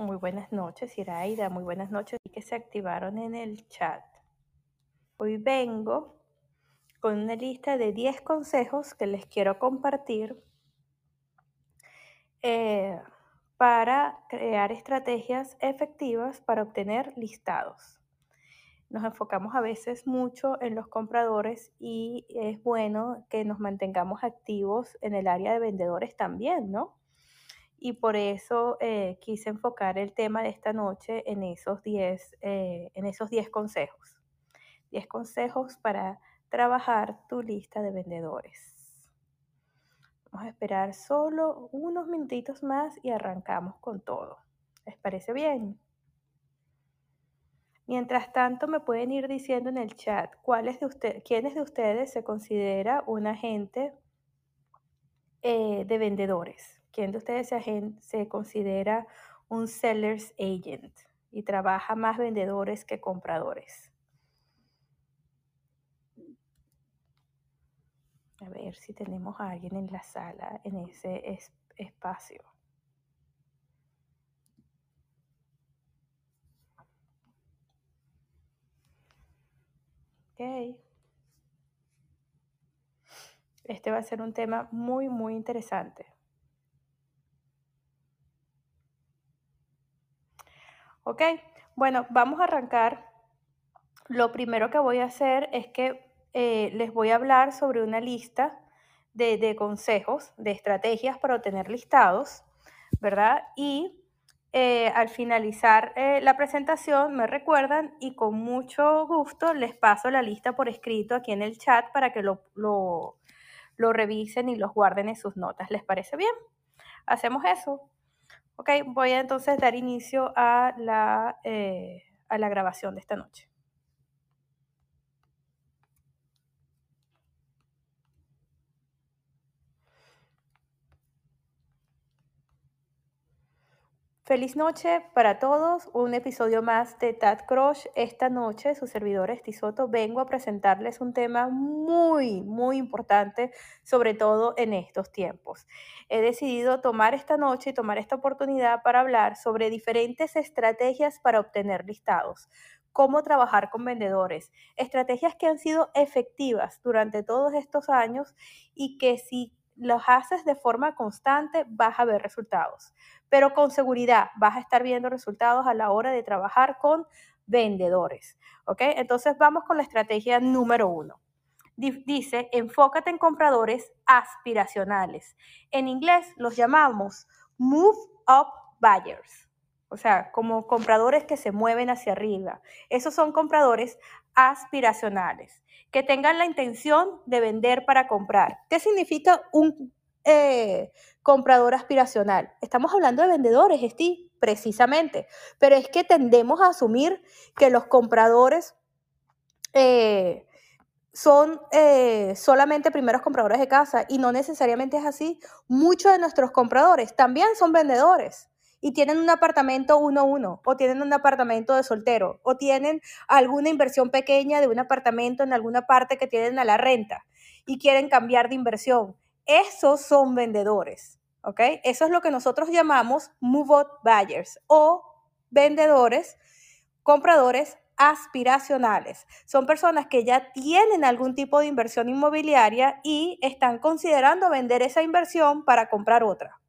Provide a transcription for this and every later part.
Muy buenas noches, Iraida. Muy buenas noches. Y que se activaron en el chat. Hoy vengo con una lista de 10 consejos que les quiero compartir eh, para crear estrategias efectivas para obtener listados. Nos enfocamos a veces mucho en los compradores y es bueno que nos mantengamos activos en el área de vendedores también, ¿no? Y por eso eh, quise enfocar el tema de esta noche en esos 10 eh, en esos 10 consejos. 10 consejos para trabajar tu lista de vendedores. Vamos a esperar solo unos minutitos más y arrancamos con todo. ¿Les parece bien? Mientras tanto, me pueden ir diciendo en el chat cuáles de ustedes, quiénes de ustedes se considera un agente eh, de vendedores. ¿Quién de ustedes se, considera un seller's agent y trabaja más vendedores que compradores? A ver si tenemos a alguien en la sala, en ese espacio. Ok. Este va a ser un tema muy, muy interesante. ¿Ok? Bueno, vamos a arrancar. Lo primero que voy a hacer es que eh, les voy a hablar sobre una lista de, consejos, de estrategias para obtener listados, ¿verdad? Y eh, al finalizar eh, la presentación me recuerdan y con mucho gusto les paso la lista por escrito aquí en el chat para que lo, lo, lo revisen y los guarden en sus notas. ¿Les parece bien? Hacemos eso. Ok, voy a entonces dar inicio a la, eh, a la grabación de esta noche. Feliz noche para todos, un episodio más de Tad Crush. Esta noche, su servidor Estisoto, vengo a presentarles un tema muy, muy importante, sobre todo en estos tiempos. He decidido tomar esta noche y tomar esta oportunidad para hablar sobre diferentes estrategias para obtener listados cómo trabajar con vendedores, estrategias que han sido efectivas durante todos estos años y que si los haces de forma constante vas a ver resultados pero con seguridad vas a estar viendo resultados a la hora de trabajar con vendedores. ¿Ok? Entonces vamos con la estrategia número uno. Dice, enfócate en compradores aspiracionales. En inglés los llamamos move up buyers. O sea, como compradores que se mueven hacia arriba. Esos son compradores aspiracionales, que tengan la intención de vender para comprar. ¿Qué significa un eh, comprador aspiracional. Estamos hablando de vendedores, Steve, precisamente. Pero es que tendemos a asumir que los compradores eh, son eh, solamente primeros compradores de casa y no necesariamente es así. Muchos de nuestros compradores también son vendedores y tienen un apartamento uno a uno, o tienen un apartamento de soltero, o tienen alguna inversión pequeña de un apartamento en alguna parte que tienen a la renta y quieren cambiar de inversión. Esos son vendedores, ¿ok? Eso es lo que nosotros llamamos move up buyers o vendedores, compradores aspiracionales. Son personas que ya tienen algún tipo de inversión inmobiliaria y están considerando vender esa inversión para comprar otra.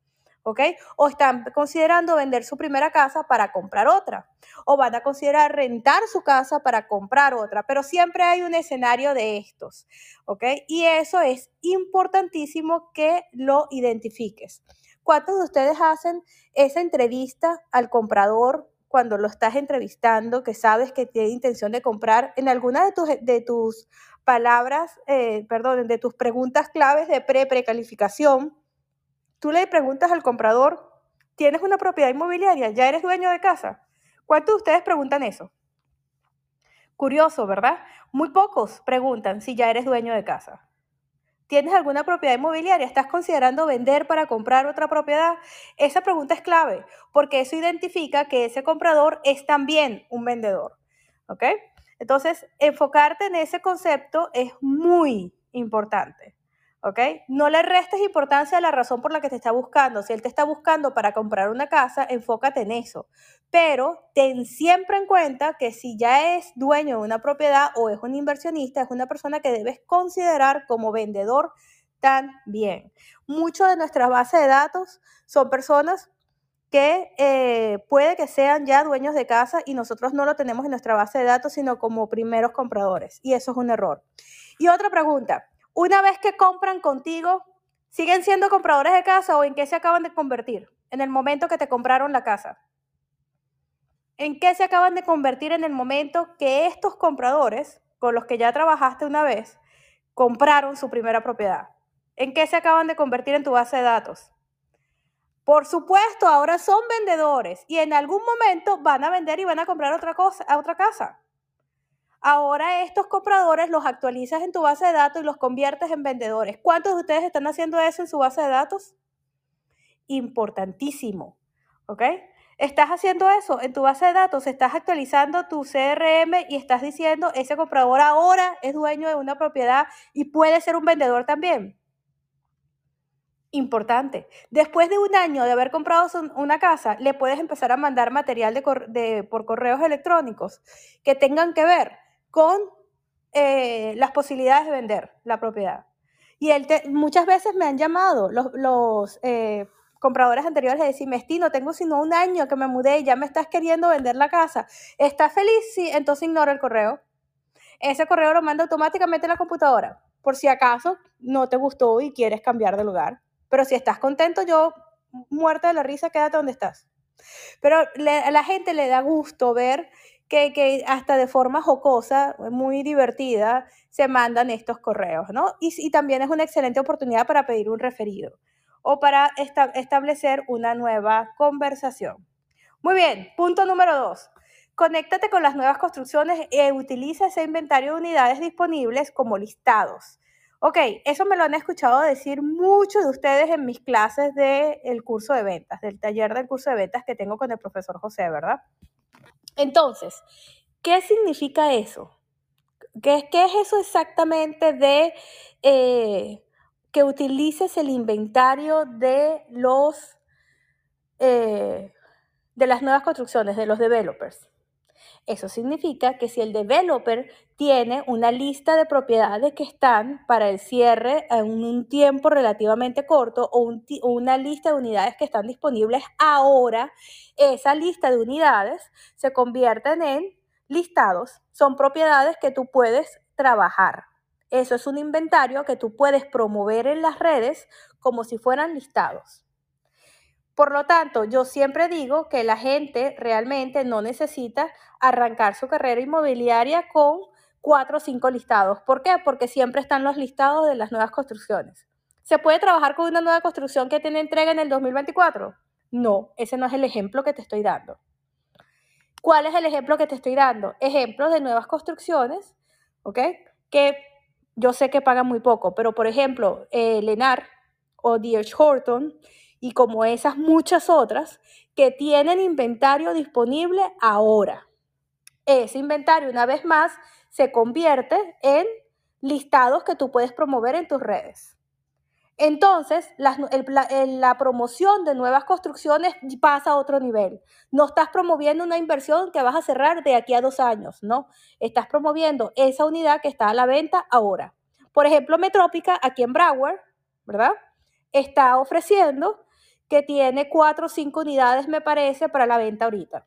¿Ok? O están considerando vender su primera casa para comprar otra. O van a considerar rentar su casa para comprar otra. Pero siempre hay un escenario de estos, ¿ok? Y eso es importantísimo que lo identifiques. ¿Cuántos de ustedes hacen esa entrevista al comprador cuando lo estás entrevistando, que sabes que tiene intención de comprar, en alguna de tus, de tus palabras, eh, perdón, de tus preguntas claves de pre-precalificación, Tú le preguntas al comprador, ¿tienes una propiedad inmobiliaria? ¿Ya eres dueño de casa? ¿Cuántos de ustedes preguntan eso? Curioso, ¿verdad? Muy pocos preguntan si ya eres dueño de casa. ¿Tienes alguna propiedad inmobiliaria? ¿Estás considerando vender para comprar otra propiedad? Esa pregunta es clave porque eso identifica que ese comprador es también un vendedor. ¿Ok? Entonces, enfocarte en ese concepto es muy importante. ¿Ok? No le restes importancia a la razón por la que te está buscando. Si él te está buscando para comprar una casa, enfócate en eso. Pero ten siempre en cuenta que si ya es dueño de una propiedad o es un inversionista, es una persona que debes considerar como vendedor también. Mucho de nuestra base de datos son personas que eh, puede que sean ya dueños de casa y nosotros no lo tenemos en nuestra base de datos, sino como primeros compradores. Y eso es un error. Y otra pregunta, una vez que compran contigo, ¿siguen siendo compradores de casa o en qué se acaban de convertir en el momento que te compraron la casa? ¿En qué se acaban de convertir en el momento que estos compradores, con los que ya trabajaste una vez, compraron su primera propiedad? ¿En qué se acaban de convertir en tu base de datos? Por supuesto, ahora son vendedores y en algún momento van a vender y van a comprar otra cosa, a otra casa. Ahora estos compradores los actualizas en tu base de datos y los conviertes en vendedores. ¿Cuántos de ustedes están haciendo eso en su base de datos? Importantísimo. ¿Ok? Estás haciendo eso en tu base de datos, estás actualizando tu CRM y estás diciendo, ese comprador ahora es dueño de una propiedad y puede ser un vendedor también importante. Después de un año de haber comprado una casa, le puedes empezar a mandar material de, por correos electrónicos que tengan que ver con eh, las posibilidades de vender la propiedad. Y él muchas veces me han llamado los, eh, compradores anteriores de decir, Mesti, no tengo sino un año que me mudé y ya me estás queriendo vender la casa. ¿Estás feliz? Sí, entonces ignora el correo. Ese correo lo manda automáticamente a la computadora, por si acaso no te gustó y quieres cambiar de lugar. Pero si estás contento, yo, muerta de la risa, quédate donde estás. Pero a la gente le da gusto ver que, que, hasta de forma jocosa, muy divertida, se mandan estos correos, ¿no? Y, y también es una excelente oportunidad para pedir un referido o para establecer una nueva conversación. Muy bien, punto número dos. Conéctate con las nuevas construcciones e utiliza ese inventario de unidades disponibles como listados. Ok, eso me lo han escuchado decir muchos de ustedes en mis clases del curso de ventas, del taller del curso de ventas que tengo con el profesor José, ¿verdad? Entonces, ¿qué significa eso? ¿Qué, es eso exactamente de eh, que utilices el inventario de los eh, de las nuevas construcciones, de los developers? Eso significa que si el developer tiene una lista de propiedades que están para el cierre en un tiempo relativamente corto o una lista de unidades que están disponibles ahora, esa lista de unidades se convierten en listados. Son propiedades que tú puedes trabajar. Eso es un inventario que tú puedes promover en las redes como si fueran listados. Por lo tanto, yo siempre digo que la gente realmente no necesita arrancar su carrera inmobiliaria con cuatro o cinco listados. ¿Por qué? Porque siempre están los listados de las nuevas construcciones. ¿Se puede trabajar con una nueva construcción que tiene entrega en el 2024? No, ese no es el ejemplo que te estoy dando. ¿Cuál es el ejemplo que te estoy dando? Ejemplos de nuevas construcciones, ¿ok? Que yo sé que pagan muy poco, pero por ejemplo, eh, Lenar o D.H. Horton y como esas muchas otras que tienen inventario disponible ahora. Ese inventario, una vez más, se convierte en listados que tú puedes promover en tus redes. Entonces, la, promoción de nuevas construcciones pasa a otro nivel. No estás promoviendo una inversión que vas a cerrar de aquí a dos años, no. Estás promoviendo esa unidad que está a la venta ahora. Por ejemplo, Metrópica, aquí en Broward, ¿verdad? Está ofreciendo que tiene cuatro o cinco unidades, me parece, para la venta ahorita.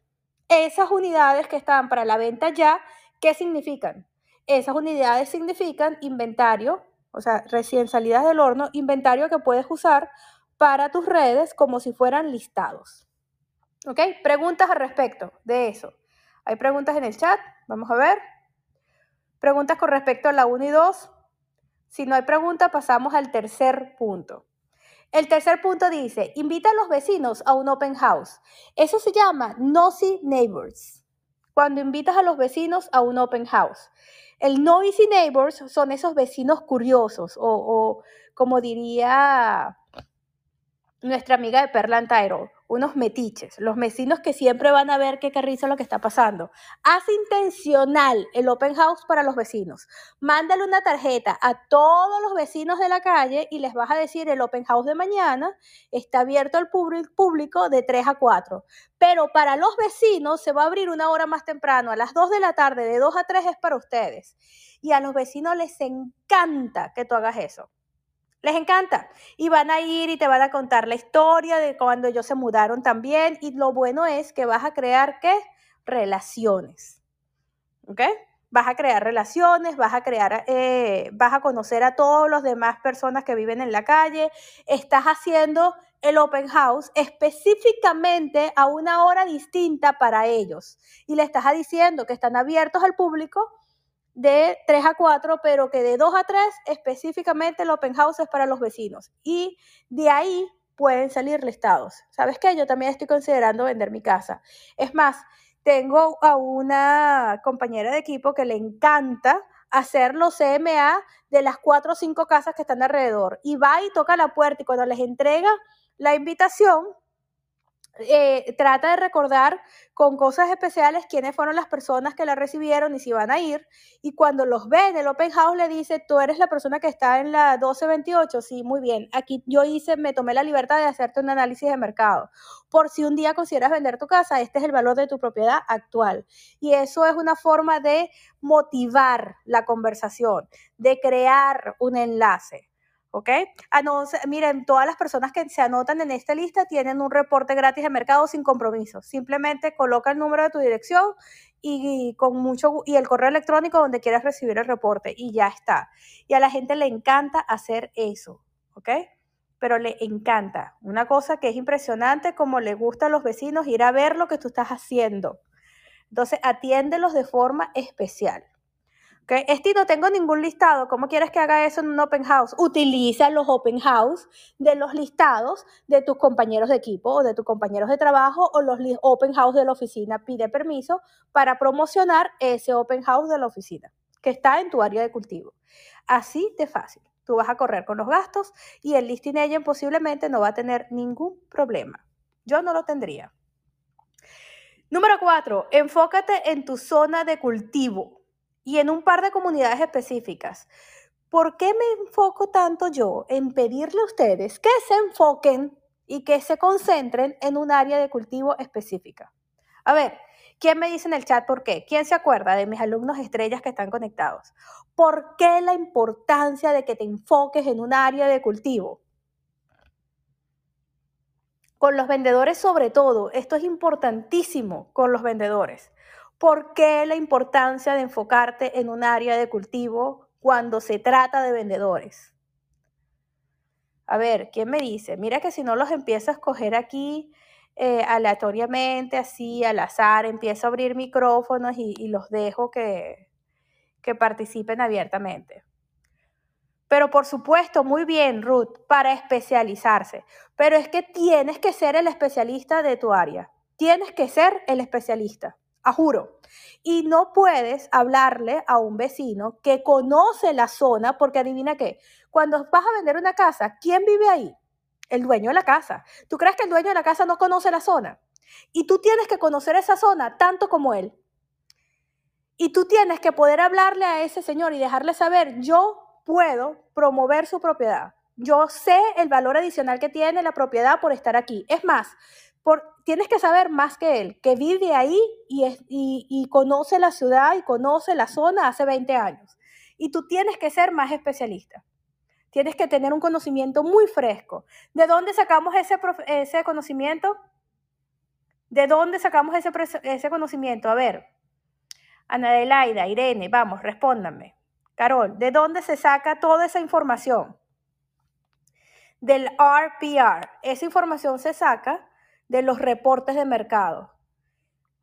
Esas unidades que están para la venta ya, ¿qué significan? Esas unidades significan inventario, o sea, recién salidas del horno, inventario que puedes usar para tus redes como si fueran listados. ¿Ok? Preguntas al respecto de eso. Hay preguntas en el chat, vamos a ver. Preguntas con respecto a la 1 y 2. Si no hay pregunta, pasamos al tercer punto. El tercer punto dice, invita a los vecinos a un open house. Eso se llama nosy neighbors. Cuando invitas a los vecinos a un open house. El noisy neighbors son esos vecinos curiosos o, como diría nuestra amiga de Perla Tyrol, unos metiches, los vecinos que siempre van a ver qué carrizo lo que está pasando. Haz intencional el open house para los vecinos. Mándale una tarjeta a todos los vecinos de la calle y les vas a decir el open house de mañana está abierto al público de 3 a 4. Pero para los vecinos se va a abrir una hora más temprano, a las 2 de la tarde, de 2 a 3 es para ustedes. Y a los vecinos les encanta que tú hagas eso. Les encanta. Y van a ir y te van a contar la historia de cuando ellos se mudaron también. Y lo bueno es que vas a crear, ¿qué? Relaciones. ¿Ok? Vas a crear relaciones, vas a crear, eh, vas a conocer a todos los demás personas que viven en la calle. Estás haciendo el open house específicamente a una hora distinta para ellos. Y le estás diciendo que están abiertos al público de 3 a 4, pero que de 2 a 3 específicamente el open house es para los vecinos. Y de ahí pueden salir listados. ¿Sabes qué? Yo también estoy considerando vender mi casa. Es más, tengo a una compañera de equipo que le encanta hacer los CMA de las 4 o 5 casas que están alrededor. Y va y toca la puerta y cuando les entrega la invitación, eh, trata de recordar con cosas especiales quiénes fueron las personas que la recibieron y si van a ir. Y cuando los ve en el open house le dice, tú eres la persona que está en la 1228. Sí, muy bien. Aquí yo hice, me tomé la libertad de hacerte un análisis de mercado. Por si un día consideras vender tu casa, este es el valor de tu propiedad actual. Y eso es una forma de motivar la conversación, de crear un enlace. ¿Ok? miren, todas las personas que se anotan en esta lista tienen un reporte gratis de mercado sin compromiso. Simplemente coloca el número de tu dirección y, con mucho y el correo electrónico donde quieras recibir el reporte y ya está. Y a la gente le encanta hacer eso, ¿ok? Pero le encanta. Una cosa que es impresionante, como le gusta a los vecinos ir a ver lo que tú estás haciendo. Entonces, atiéndelos de forma especial. Okay. Este no tengo ningún listado. ¿Cómo quieres que haga eso en un open house? Utiliza los open house de los listados de tus compañeros de equipo o de tus compañeros de trabajo o los open house de la oficina. Pide permiso para promocionar ese open house de la oficina que está en tu área de cultivo. Así de fácil. Tú vas a correr con los gastos y el listing agent posiblemente no va a tener ningún problema. Yo no lo tendría. Número cuatro, enfócate en tu zona de cultivo y en un par de comunidades específicas. ¿Por qué me enfoco tanto yo en pedirle a ustedes que se enfoquen y que se concentren en un área de cultivo específica? A ver, ¿quién me dice en el chat por qué? ¿Quién se acuerda de mis alumnos estrellas que están conectados? ¿Por qué la importancia de que te enfoques en un área de cultivo? Con los vendedores sobre todo, esto es importantísimo con los vendedores. ¿Por qué la importancia de enfocarte en un área de cultivo cuando se trata de vendedores? A ver, ¿quién me dice? Mira que si no los empiezo a escoger aquí eh, aleatoriamente, así al azar, empiezo a abrir micrófonos y, los dejo que, que participen abiertamente. Pero por supuesto, muy bien, Ruth, para especializarse. Pero es que tienes que ser el especialista de tu área. Tienes que ser el especialista a juro. Y no puedes hablarle a un vecino que conoce la zona, porque adivina qué, cuando vas a vender una casa, ¿quién vive ahí? El dueño de la casa. ¿Tú crees que el dueño de la casa no conoce la zona? Y tú tienes que conocer esa zona tanto como él. Y tú tienes que poder hablarle a ese señor y dejarle saber, yo puedo promover su propiedad. Yo sé el valor adicional que tiene la propiedad por estar aquí. Es más, tienes que saber más que él, que vive ahí y, y, conoce la ciudad y conoce la zona hace 20 años. Y tú tienes que ser más especialista. Tienes que tener un conocimiento muy fresco. ¿De dónde sacamos ese, ese conocimiento? ¿De dónde sacamos ese, ese conocimiento? A ver, Ana Adelaida, Irene, vamos, respóndanme. Carol, ¿de dónde se saca toda esa información? Del RPR. Esa información se saca de los reportes de mercado.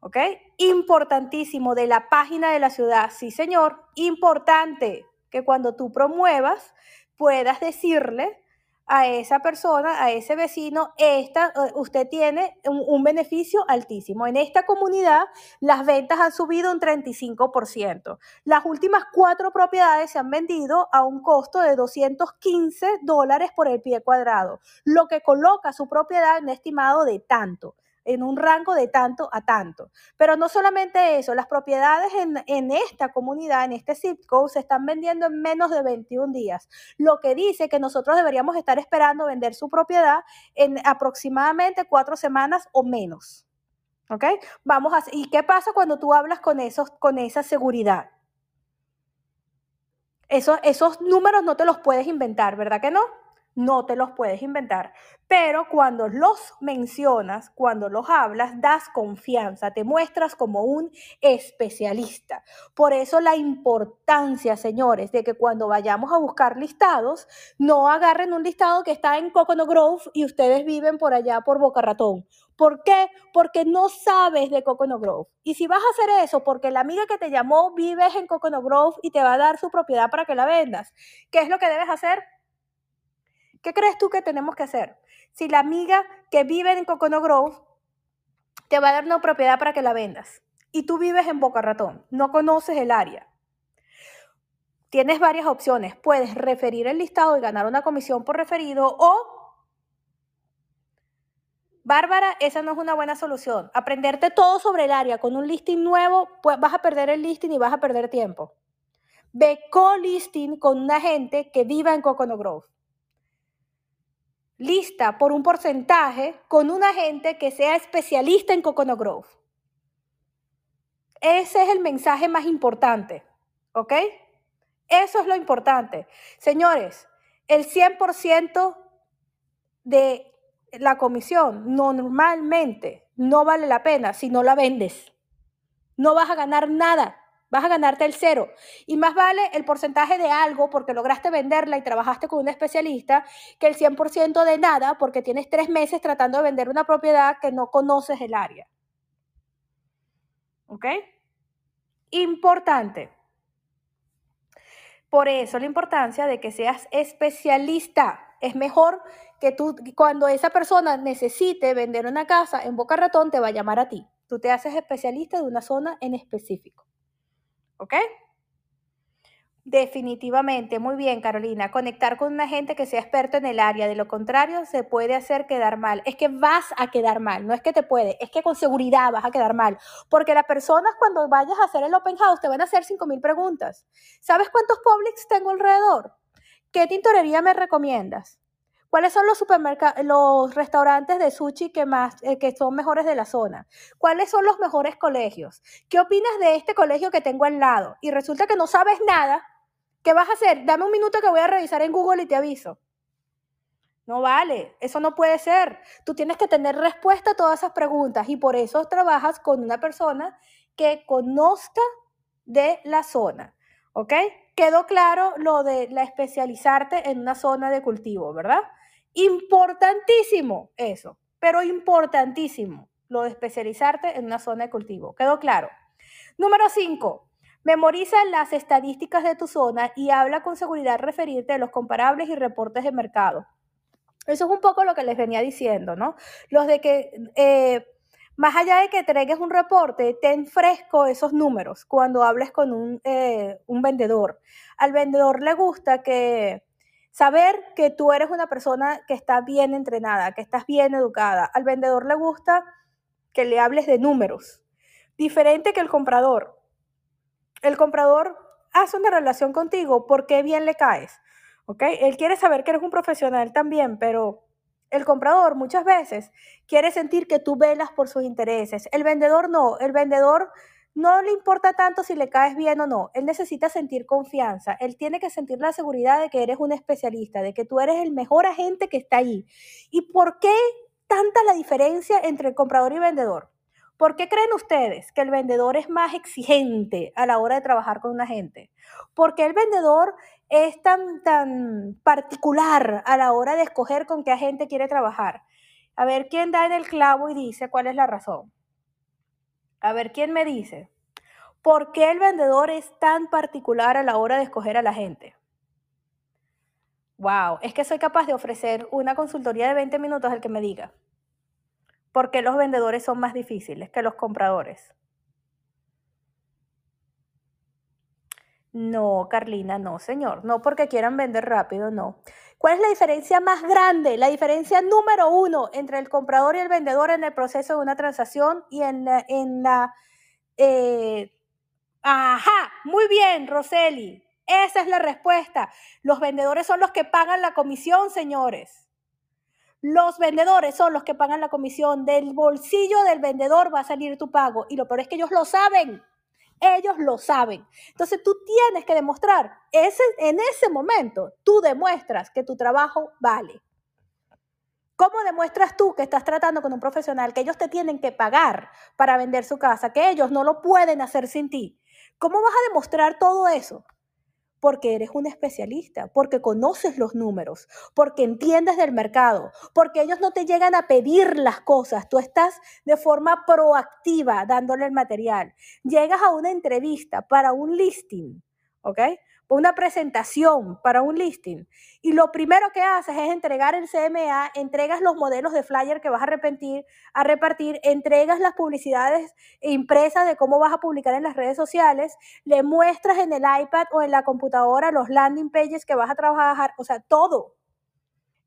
¿Ok? Importantísimo de la página de la ciudad. Sí, señor. Importante que cuando tú promuevas puedas decirle a esa persona, a ese vecino, esta, eh, usted tiene un, un beneficio altísimo. En esta comunidad las ventas han subido un 35%. Las últimas cuatro propiedades se han vendido a un costo de 215 dólares por el pie cuadrado, lo que coloca su propiedad en estimado de tanto en un rango de tanto a tanto. Pero no solamente eso, las propiedades en, en, esta comunidad, en este zip code, se están vendiendo en menos de 21 días, lo que dice que nosotros deberíamos estar esperando vender su propiedad en aproximadamente cuatro semanas o menos. ¿Ok? Vamos a, ¿Y qué pasa cuando tú hablas con, esos, con esa seguridad? Eso, esos números no te los puedes inventar, ¿verdad que no? No te los puedes inventar. Pero cuando los mencionas, cuando los hablas, das confianza, te muestras como un especialista. Por eso la importancia, señores, de que cuando vayamos a buscar listados, no agarren un listado que está en Coconut Grove y ustedes viven por allá por Boca Ratón. ¿Por qué? Porque no sabes de Coconut Grove. Y si vas a hacer eso porque la amiga que te llamó vives en Coconut Grove y te va a dar su propiedad para que la vendas, ¿qué es lo que debes hacer? ¿Qué crees tú que tenemos que hacer? Si la amiga que vive en Coconut Grove te va a dar una propiedad para que la vendas y tú vives en Boca Ratón, no conoces el área. Tienes varias opciones. Puedes referir el listado y ganar una comisión por referido o Bárbara, esa no es una buena solución. Aprenderte todo sobre el área con un listing nuevo, pues vas a perder el listing y vas a perder tiempo. Ve co-listing con una gente que viva en Coconut Grove lista por un porcentaje con un agente que sea especialista en Coconut Grove. Ese es el mensaje más importante, ¿ok? Eso es lo importante. Señores, el 100% de la comisión normalmente no vale la pena si no la vendes. No vas a ganar nada. Vas a ganarte el cero. Y más vale el porcentaje de algo porque lograste venderla y trabajaste con un especialista que el 100% de nada porque tienes tres meses tratando de vender una propiedad que no conoces el área. ¿Ok? Importante. Por eso la importancia de que seas especialista. Es mejor que tú, cuando esa persona necesite vender una casa en Boca Ratón, te va a llamar a ti. Tú te haces especialista de una zona en específico. ¿Ok? Definitivamente, muy bien, Carolina. Conectar con una gente que sea experto en el área. De lo contrario, se puede hacer quedar mal. Es que vas a quedar mal. No es que te puede, es que con seguridad vas a quedar mal. Porque las personas cuando vayas a hacer el open house te van a hacer 5.000 preguntas. ¿Sabes cuántos Publix tengo alrededor? ¿Qué tintorería me recomiendas? ¿Cuáles son los supermercados, los restaurantes de sushi que más, eh, que son mejores de la zona? ¿Cuáles son los mejores colegios? ¿Qué opinas de este colegio que tengo al lado? Y resulta que no sabes nada. ¿Qué vas a hacer? Dame un minuto que voy a revisar en Google y te aviso. No vale, eso no puede ser. Tú tienes que tener respuesta a todas esas preguntas y por eso trabajas con una persona que conozca de la zona. ¿Ok? Quedó claro lo de la especializarte en una zona de cultivo, ¿verdad? Importantísimo eso, pero importantísimo lo de especializarte en una zona de cultivo. ¿Quedó claro? Número 5. Memoriza las estadísticas de tu zona y habla con seguridad referirte a los comparables y reportes de mercado. Eso es un poco lo que les venía diciendo, ¿no? Los de que, eh, más allá de que entregues un reporte, ten fresco esos números cuando hables con un, eh, un vendedor. Al vendedor le gusta que Saber que tú eres una persona que está bien entrenada, que estás bien educada. Al vendedor le gusta que le hables de números, diferente que el comprador. El comprador hace una relación contigo porque bien le caes. ¿ok? Él quiere saber que eres un profesional también, pero el comprador muchas veces quiere sentir que tú velas por sus intereses. El vendedor no. El vendedor no le importa tanto si le caes bien o no. Él necesita sentir confianza. Él tiene que sentir la seguridad de que eres un especialista, de que tú eres el mejor agente que está ahí. ¿Y por qué tanta la diferencia entre el comprador y vendedor? ¿Por qué creen ustedes que el vendedor es más exigente a la hora de trabajar con un agente? ¿Por qué el vendedor es tan, tan particular a la hora de escoger con qué agente quiere trabajar? A ver quién da en el clavo y dice cuál es la razón. A ver, ¿quién me dice? ¿Por qué el vendedor es tan particular a la hora de escoger a la gente? Wow, es que soy capaz de ofrecer una consultoría de 20 minutos al que me diga. ¿Por qué los vendedores son más difíciles que los compradores? No, Carlina, no, señor. No porque quieran vender rápido, no. ¿Cuál es la diferencia más grande? La diferencia número uno entre el comprador y el vendedor en el proceso de una transacción y en la... En la eh, Ajá, muy bien, Roseli. Esa es la respuesta. Los vendedores son los que pagan la comisión, señores. Los vendedores son los que pagan la comisión. Del bolsillo del vendedor va a salir tu pago. Y lo peor es que ellos lo saben. Ellos lo saben. Entonces tú tienes que demostrar, ese, en ese momento, tú demuestras que tu trabajo vale. ¿Cómo demuestras tú que estás tratando con un profesional que ellos te tienen que pagar para vender su casa, que ellos no lo pueden hacer sin ti? ¿Cómo vas a demostrar todo eso? Porque eres un especialista, porque conoces los números, porque entiendes del mercado, porque ellos no te llegan a pedir las cosas, tú estás de forma proactiva dándole el material. Llegas a una entrevista para un listing, ¿ok? Una presentación para un listing y lo primero que haces es entregar el CMA, entregas los modelos de flyer que vas a, repetir, a repartir, entregas las publicidades impresas de cómo vas a publicar en las redes sociales, le muestras en el iPad o en la computadora los landing pages que vas a trabajar, o sea, todo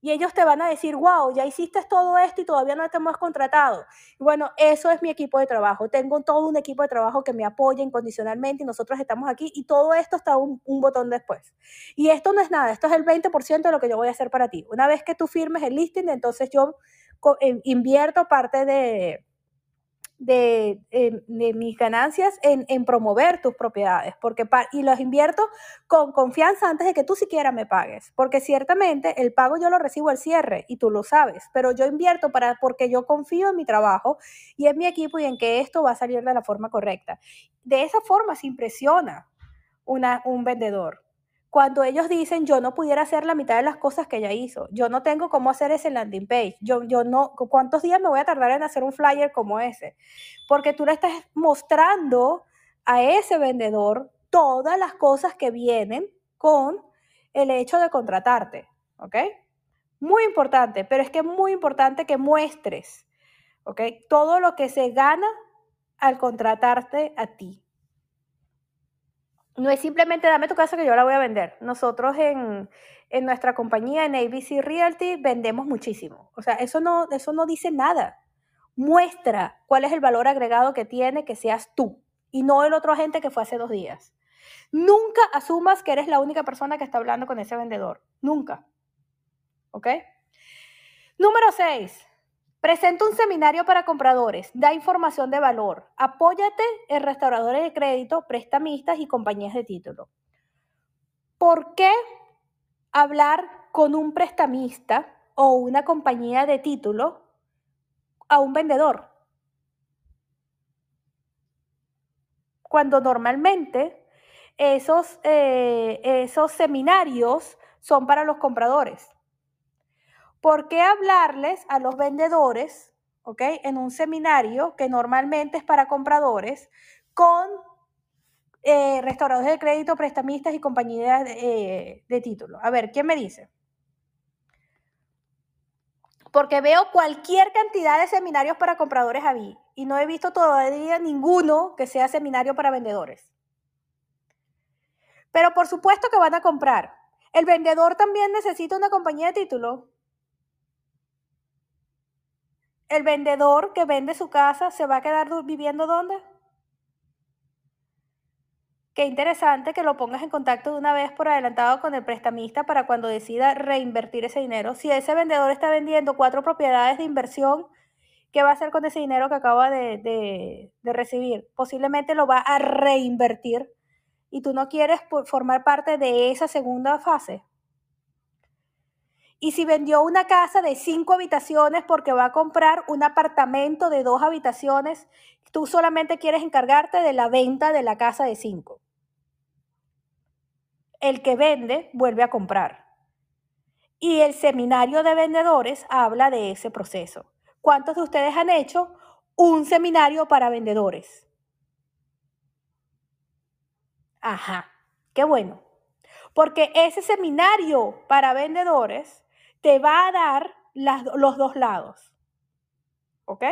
y ellos te van a decir, wow, ya hiciste todo esto y todavía no te hemos contratado. Bueno, eso es mi equipo de trabajo. Tengo todo un equipo de trabajo que me apoya incondicionalmente y nosotros estamos aquí y todo esto está un, un botón después. Y esto no es nada, esto es el 20% de lo que yo voy a hacer para ti. Una vez que tú firmes el listing, entonces yo eh, invierto parte de, de, de, mis ganancias en, en, promover tus propiedades porque y los invierto con confianza antes de que tú siquiera me pagues, porque ciertamente el pago yo lo recibo al cierre y tú lo sabes, pero yo invierto para, porque yo confío en mi trabajo y en mi equipo y en que esto va a salir de la forma correcta. De esa forma se impresiona una, un vendedor cuando ellos dicen yo no pudiera hacer la mitad de las cosas que ella hizo, yo no tengo cómo hacer ese landing page, yo, yo no, ¿cuántos días me voy a tardar en hacer un flyer como ese? Porque tú le estás mostrando a ese vendedor todas las cosas que vienen con el hecho de contratarte, ¿ok? Muy importante, pero es que es muy importante que muestres, ¿ok? Todo lo que se gana al contratarte a ti no es simplemente dame tu casa que yo la voy a vender. Nosotros en, nuestra compañía, en ABC Realty, vendemos muchísimo. O sea, eso no, eso no dice nada. Muestra cuál es el valor agregado que tiene que seas tú y no el otro agente que fue hace dos días. Nunca asumas que eres la única persona que está hablando con ese vendedor. Nunca. ¿Ok? Número 6. Presenta un seminario para compradores, da información de valor, apóyate en restauradores de crédito, prestamistas y compañías de título. ¿Por qué hablar con un prestamista o una compañía de título a un vendedor? Cuando normalmente esos, eh, esos seminarios son para los compradores. ¿Por qué hablarles a los vendedores, ok, en un seminario que normalmente es para compradores, con eh, restauradores de crédito, prestamistas y compañías de, de título? A ver, ¿quién me dice? Porque veo cualquier cantidad de seminarios para compradores a mí y no he visto todavía ninguno que sea seminario para vendedores. Pero por supuesto que van a comprar. ¿El vendedor también necesita una compañía de título? El vendedor que vende su casa se va a quedar viviendo dónde? Qué interesante que lo pongas en contacto de una vez por adelantado con el prestamista para cuando decida reinvertir ese dinero. Si ese vendedor está vendiendo cuatro propiedades de inversión, ¿qué va a hacer con ese dinero que acaba de, de recibir? Posiblemente lo va a reinvertir y tú no quieres formar parte de esa segunda fase. Y si vendió una casa de cinco habitaciones porque va a comprar un apartamento de dos habitaciones, tú solamente quieres encargarte de la venta de la casa de cinco. El que vende vuelve a comprar. Y el seminario de vendedores habla de ese proceso. ¿Cuántos de ustedes han hecho un seminario para vendedores? Ajá, qué bueno. Porque ese seminario para vendedores te va a dar los dos lados. ¿Ok?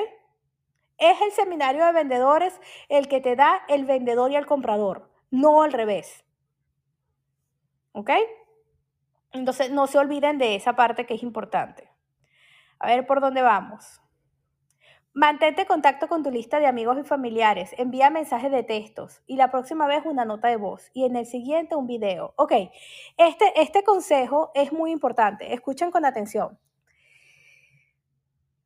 Es el seminario de vendedores el que te da el vendedor y el comprador, no al revés. ¿Ok? Entonces, no se olviden de esa parte que es importante. A ver por dónde vamos. Mantente en contacto con tu lista de amigos y familiares. Envía mensajes de textos y la próxima vez una nota de voz y en el siguiente un video. Ok, este, este consejo es muy importante. Escuchen con atención.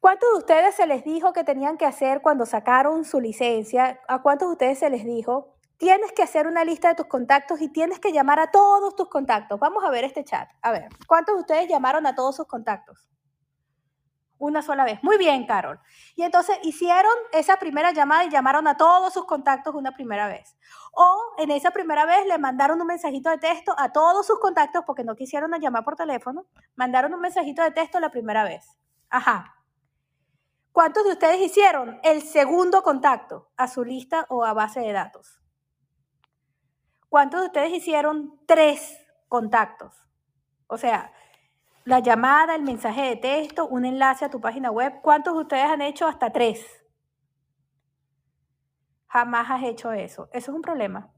¿Cuántos de ustedes se les dijo que tenían que hacer cuando sacaron su licencia? ¿A cuántos de ustedes se les dijo? Tienes que hacer una lista de tus contactos y tienes que llamar a todos tus contactos. Vamos a ver este chat. A ver, ¿cuántos de ustedes llamaron a todos sus contactos? Una sola vez. Muy bien, Carol. Y entonces hicieron esa primera llamada y llamaron a todos sus contactos una primera vez. O en esa primera vez le mandaron un mensajito de texto a todos sus contactos porque no quisieron llamar por teléfono. Mandaron un mensajito de texto la primera vez. Ajá. ¿Cuántos de ustedes hicieron el segundo contacto a su lista o a base de datos? ¿Cuántos de ustedes hicieron tres contactos? O sea, la llamada, el mensaje de texto, un enlace a tu página web. ¿Cuántos de ustedes han hecho hasta tres? Jamás has hecho eso. Eso es un problema.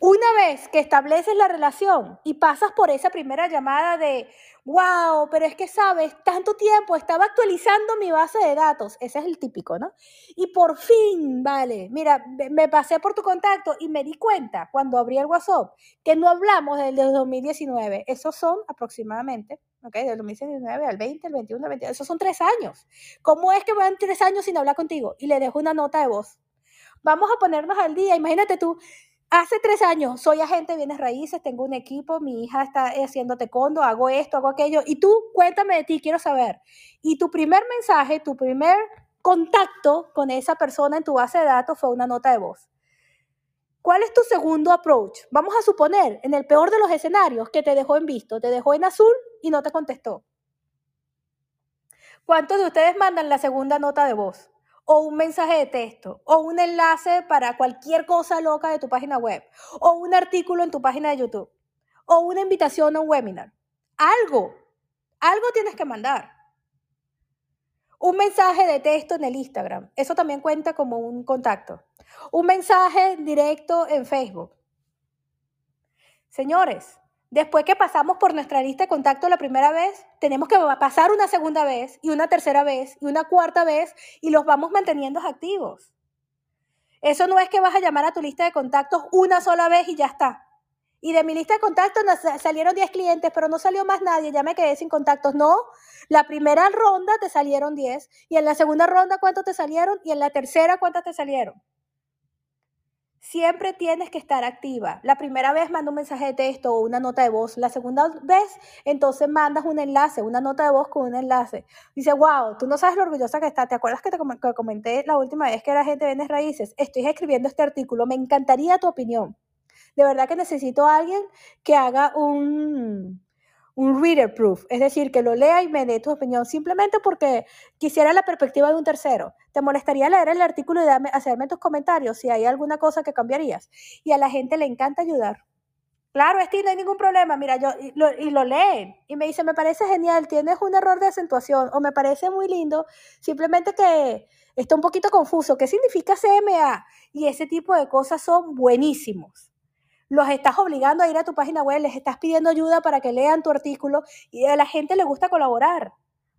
Una vez que estableces la relación y pasas por esa primera llamada de, wow, pero es que sabes, tanto tiempo estaba actualizando mi base de datos, ese es el típico, ¿no? Y por fin, vale, mira, me pasé por tu contacto y me di cuenta cuando abrí el WhatsApp que no hablamos del 2019, esos son aproximadamente, ¿ok? Del 2019 al 20, al 21, al 22, esos son tres años. ¿Cómo es que van tres años sin hablar contigo? Y le dejo una nota de voz. Vamos a ponernos al día, imagínate tú, Hace tres años soy agente de bienes raíces, tengo un equipo, mi hija está haciendo taekwondo, hago esto, hago aquello, y tú cuéntame de ti, quiero saber. Y tu primer mensaje, tu primer contacto con esa persona en tu base de datos fue una nota de voz. ¿Cuál es tu segundo approach? Vamos a suponer, en el peor de los escenarios, que te dejó en visto, te dejó en azul y no te contestó. ¿Cuántos de ustedes mandan la segunda nota de voz? O un mensaje de texto, o un enlace para cualquier cosa loca de tu página web, o un artículo en tu página de YouTube, o una invitación a un webinar. Algo, algo tienes que mandar. Un mensaje de texto en el Instagram, eso también cuenta como un contacto. Un mensaje directo en Facebook. Señores, Después que pasamos por nuestra lista de contacto la primera vez, tenemos que pasar una segunda vez y una tercera vez y una cuarta vez y los vamos manteniendo activos. Eso no es que vas a llamar a tu lista de contactos una sola vez y ya está. Y de mi lista de contactos salieron 10 clientes, pero no salió más nadie, ya me quedé sin contactos. No, la primera ronda te salieron 10 y en la segunda ronda cuántos te salieron y en la tercera cuántos te salieron. Siempre tienes que estar activa. La primera vez manda un mensaje de texto o una nota de voz. La segunda vez, entonces mandas un enlace, una nota de voz con un enlace. Dice, wow, tú no sabes lo orgullosa que está. ¿Te acuerdas que te comenté la última vez que era gente de raíces? Estoy escribiendo este artículo. Me encantaría tu opinión. De verdad que necesito a alguien que haga un, un reader proof, es decir, que lo lea y me dé tu opinión, simplemente porque quisiera la perspectiva de un tercero. ¿Te molestaría leer el artículo y hacerme tus comentarios si hay alguna cosa que cambiarías? Y a la gente le encanta ayudar. Claro, Esti, no hay ningún problema. Mira, yo y lo, y lo leen y me dice, me parece genial, tienes un error de acentuación o me parece muy lindo, simplemente que está un poquito confuso. ¿Qué significa CMA? Y ese tipo de cosas son buenísimos los estás obligando a ir a tu página web, les estás pidiendo ayuda para que lean tu artículo y a la gente le gusta colaborar.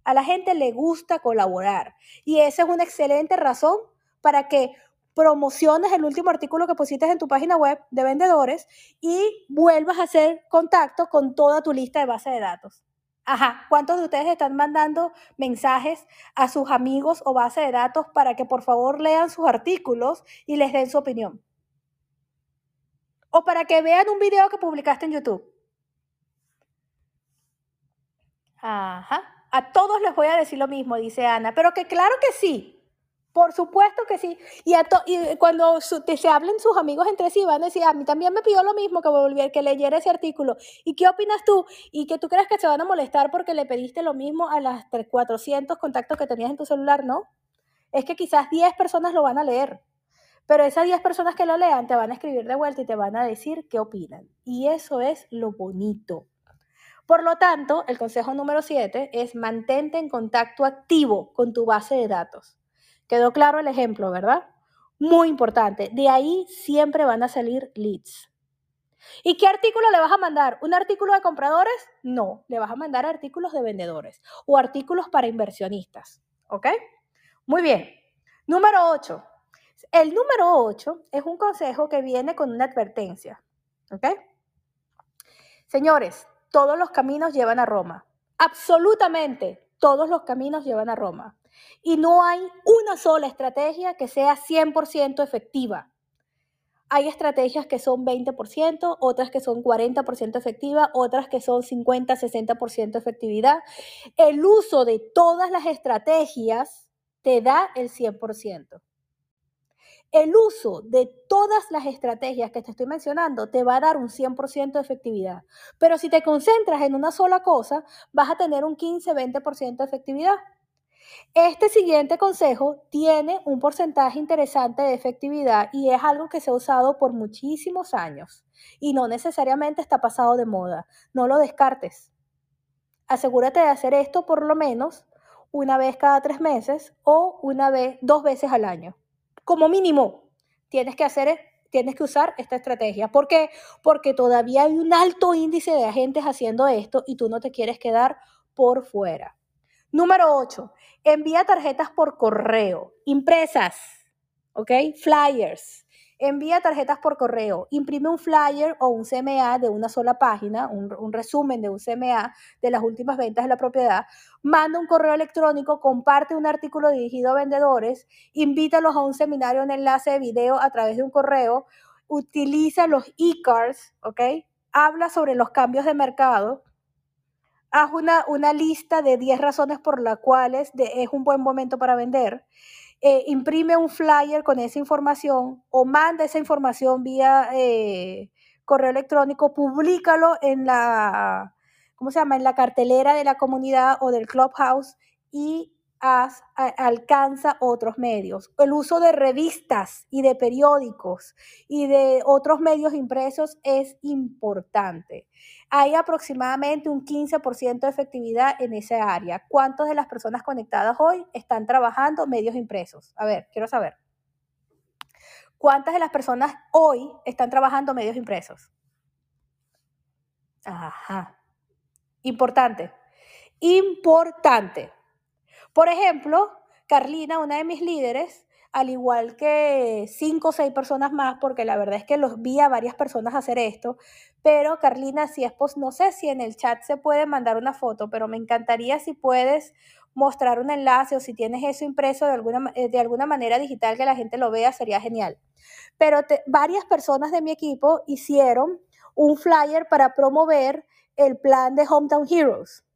A la gente le gusta colaborar. Y esa es una excelente razón para que promociones el último artículo que pusiste en tu página web de vendedores y vuelvas a hacer contacto con toda tu lista de base de datos. Ajá, ¿cuántos de ustedes están mandando mensajes a sus amigos o base de datos para que por favor lean sus artículos y les den su opinión? O para que vean un video que publicaste en YouTube. Ajá. A todos les voy a decir lo mismo, dice Ana, pero que claro que sí. Por supuesto que sí. Y, cuando se hablen sus amigos entre sí, van a decir, a mí también me pidió lo mismo que volviera, que leyera ese artículo. ¿Y qué opinas tú? Y que tú crees que se van a molestar porque le pediste lo mismo a las 400 contactos que tenías en tu celular, ¿no? Es que quizás 10 personas lo van a leer Pero esas 10 personas que lo lean te van a escribir de vuelta y te van a decir qué opinan. Y eso es lo bonito. Por lo tanto, el consejo número 7 es mantente en contacto activo con tu base de datos. Quedó claro el ejemplo, ¿verdad? Muy importante. De ahí siempre van a salir leads. ¿Y qué artículo le vas a mandar? ¿Un artículo de compradores? No, le vas a mandar artículos de vendedores o artículos para inversionistas. ¿Ok? Muy bien. Número 8. El número 8 es un consejo que viene con una advertencia. ¿Ok? Señores, todos los caminos llevan a Roma. Absolutamente todos los caminos llevan a Roma. Y no hay una sola estrategia que sea 100% efectiva. Hay estrategias que son 20%, otras que son 40% efectiva, otras que son 50-60% efectividad. El uso de todas las estrategias te da el 100%. El uso de todas las estrategias que te estoy mencionando te va a dar un 100% de efectividad. Pero si te concentras en una sola cosa, vas a tener un 15-20% de efectividad. Este siguiente consejo tiene un porcentaje interesante de efectividad y es algo que se ha usado por muchísimos años y no necesariamente está pasado de moda. No lo descartes. Asegúrate de hacer esto por lo menos una vez cada tres meses o una vez, dos veces al año. Como mínimo, tienes que hacer tienes que usar esta estrategia. ¿Por qué? Porque todavía hay un alto índice de agentes haciendo esto y tú no te quieres quedar por fuera. Número 8, envía tarjetas por correo, impresas, ¿ok? Flyers. Envía tarjetas por correo, imprime un flyer o un CMA de una sola página, un, resumen de un CMA de las últimas ventas de la propiedad, manda un correo electrónico, comparte un artículo dirigido a vendedores, invítalos a un seminario en enlace de video a través de un correo, utiliza los e-cards, ¿ok? Habla sobre los cambios de mercado, haz una, una lista de 10 razones por las cuales es un buen momento para vender. Eh, imprime un flyer con esa información o manda esa información vía eh, correo electrónico, públicalo en la, ¿cómo se llama? En la cartelera de la comunidad o del clubhouse y alcanza otros medios. El uso de revistas y de periódicos y de otros medios impresos es importante. Hay aproximadamente un 15% de efectividad en esa área. ¿Cuántas de las personas conectadas hoy están trabajando medios impresos? A ver, quiero saber. ¿Cuántas de las personas hoy están trabajando medios impresos? Ajá. Importante. Importante. Por ejemplo, Carlina, una de mis líderes, al igual que cinco o seis personas más, porque la verdad es que los vi a varias personas hacer esto, pero Carlina, si es pues, no sé si en el chat se puede mandar una foto, pero me encantaría si puedes mostrar un enlace o si tienes eso impreso de alguna, eh, de alguna manera digital que la gente lo vea, sería genial. Pero varias personas de mi equipo hicieron un flyer para promover el plan de Hometown Heroes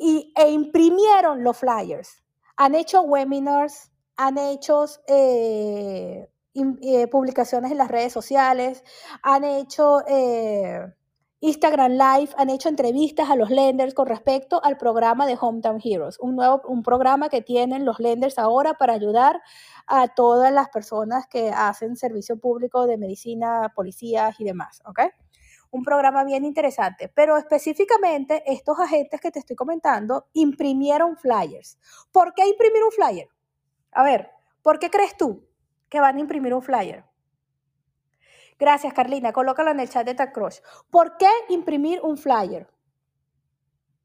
y, e imprimieron los flyers. Han hecho webinars, han hecho eh, eh, publicaciones en las redes sociales, han hecho eh, Instagram Live, han hecho entrevistas a los lenders con respecto al programa de Hometown Heroes, un nuevo un programa que tienen los lenders ahora para ayudar a todas las personas que hacen servicio público de medicina, policías y demás, ¿ok? Un programa bien interesante, pero específicamente estos agentes que te estoy comentando imprimieron flyers. ¿Por qué imprimir un flyer? A ver, ¿por qué crees tú que van a imprimir un flyer? Gracias, Carlina. Colócalo en el chat de TechCrush. ¿Por qué imprimir un flyer?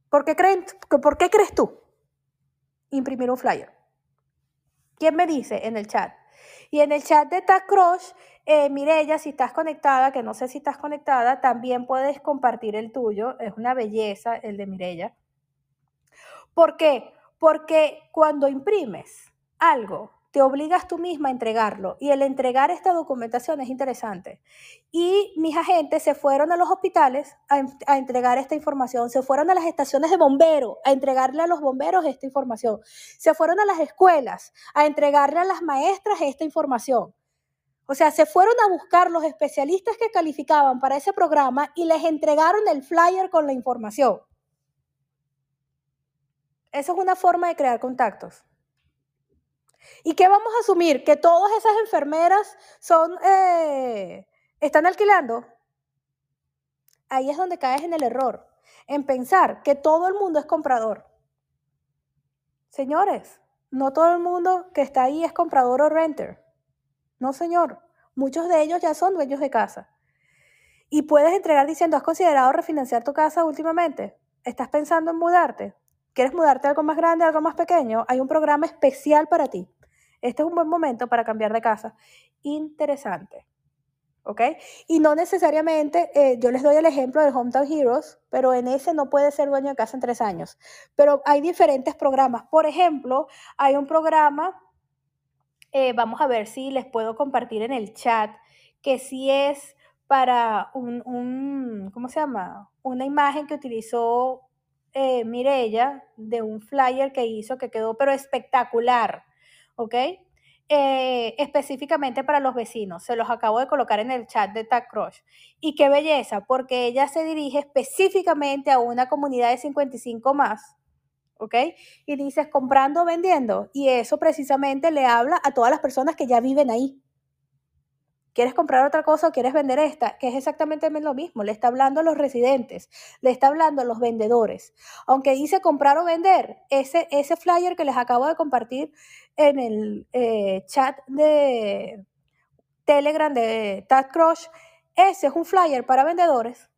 ¿Por qué, ¿Por qué crees tú imprimir un flyer? ¿Quién me dice en el chat? Y en el chat de TechCrush eh, Mirella, si estás conectada, que no sé si estás conectada, también puedes compartir el tuyo. Es una belleza el de Mirella. ¿Por qué? Porque cuando imprimes algo, te obligas tú misma a entregarlo y el entregar esta documentación es interesante. Y mis agentes se fueron a los hospitales a, a, entregar esta información, se fueron a las estaciones de bomberos a entregarle a los bomberos esta información, se fueron a las escuelas a entregarle a las maestras esta información. O sea, se fueron a buscar los especialistas que calificaban para ese programa y les entregaron el flyer con la información. Eso es una forma de crear contactos. ¿Y qué vamos a asumir? ¿Que todas esas enfermeras son, eh, están alquilando? Ahí es donde caes en el error, en pensar que todo el mundo es comprador. Señores, no todo el mundo que está ahí es comprador o renter. No, señor. Muchos de ellos ya son dueños de casa. Y puedes entregar diciendo, ¿has considerado refinanciar tu casa últimamente? ¿Estás pensando en mudarte? ¿Quieres mudarte a algo más grande, algo más pequeño? Hay un programa especial para ti. Este es un buen momento para cambiar de casa. Interesante. ¿Ok? Y no necesariamente, eh, yo les doy el ejemplo del Hometown Heroes, pero en ese no puede ser dueño de casa en tres años. Pero hay diferentes programas. Por ejemplo, hay un programa, eh, vamos a ver si les puedo compartir en el chat, que sí es para un, un ¿cómo se llama? Una imagen que utilizó eh, Mirella de un flyer que hizo que quedó pero espectacular, ¿ok? Eh, específicamente para los vecinos. Se los acabo de colocar en el chat de Tag Crush. Y qué belleza, porque ella se dirige específicamente a una comunidad de 55 más. ¿Ok? Y dices comprando o vendiendo. Y eso precisamente le habla a todas las personas que ya viven ahí. ¿Quieres comprar otra cosa o quieres vender esta? Que es exactamente lo mismo. Le está hablando a los residentes, le está hablando a los vendedores. Aunque dice comprar o vender, ese, ese flyer que les acabo de compartir en el eh, chat de Telegram de Tad Crush, ese es un flyer para vendedores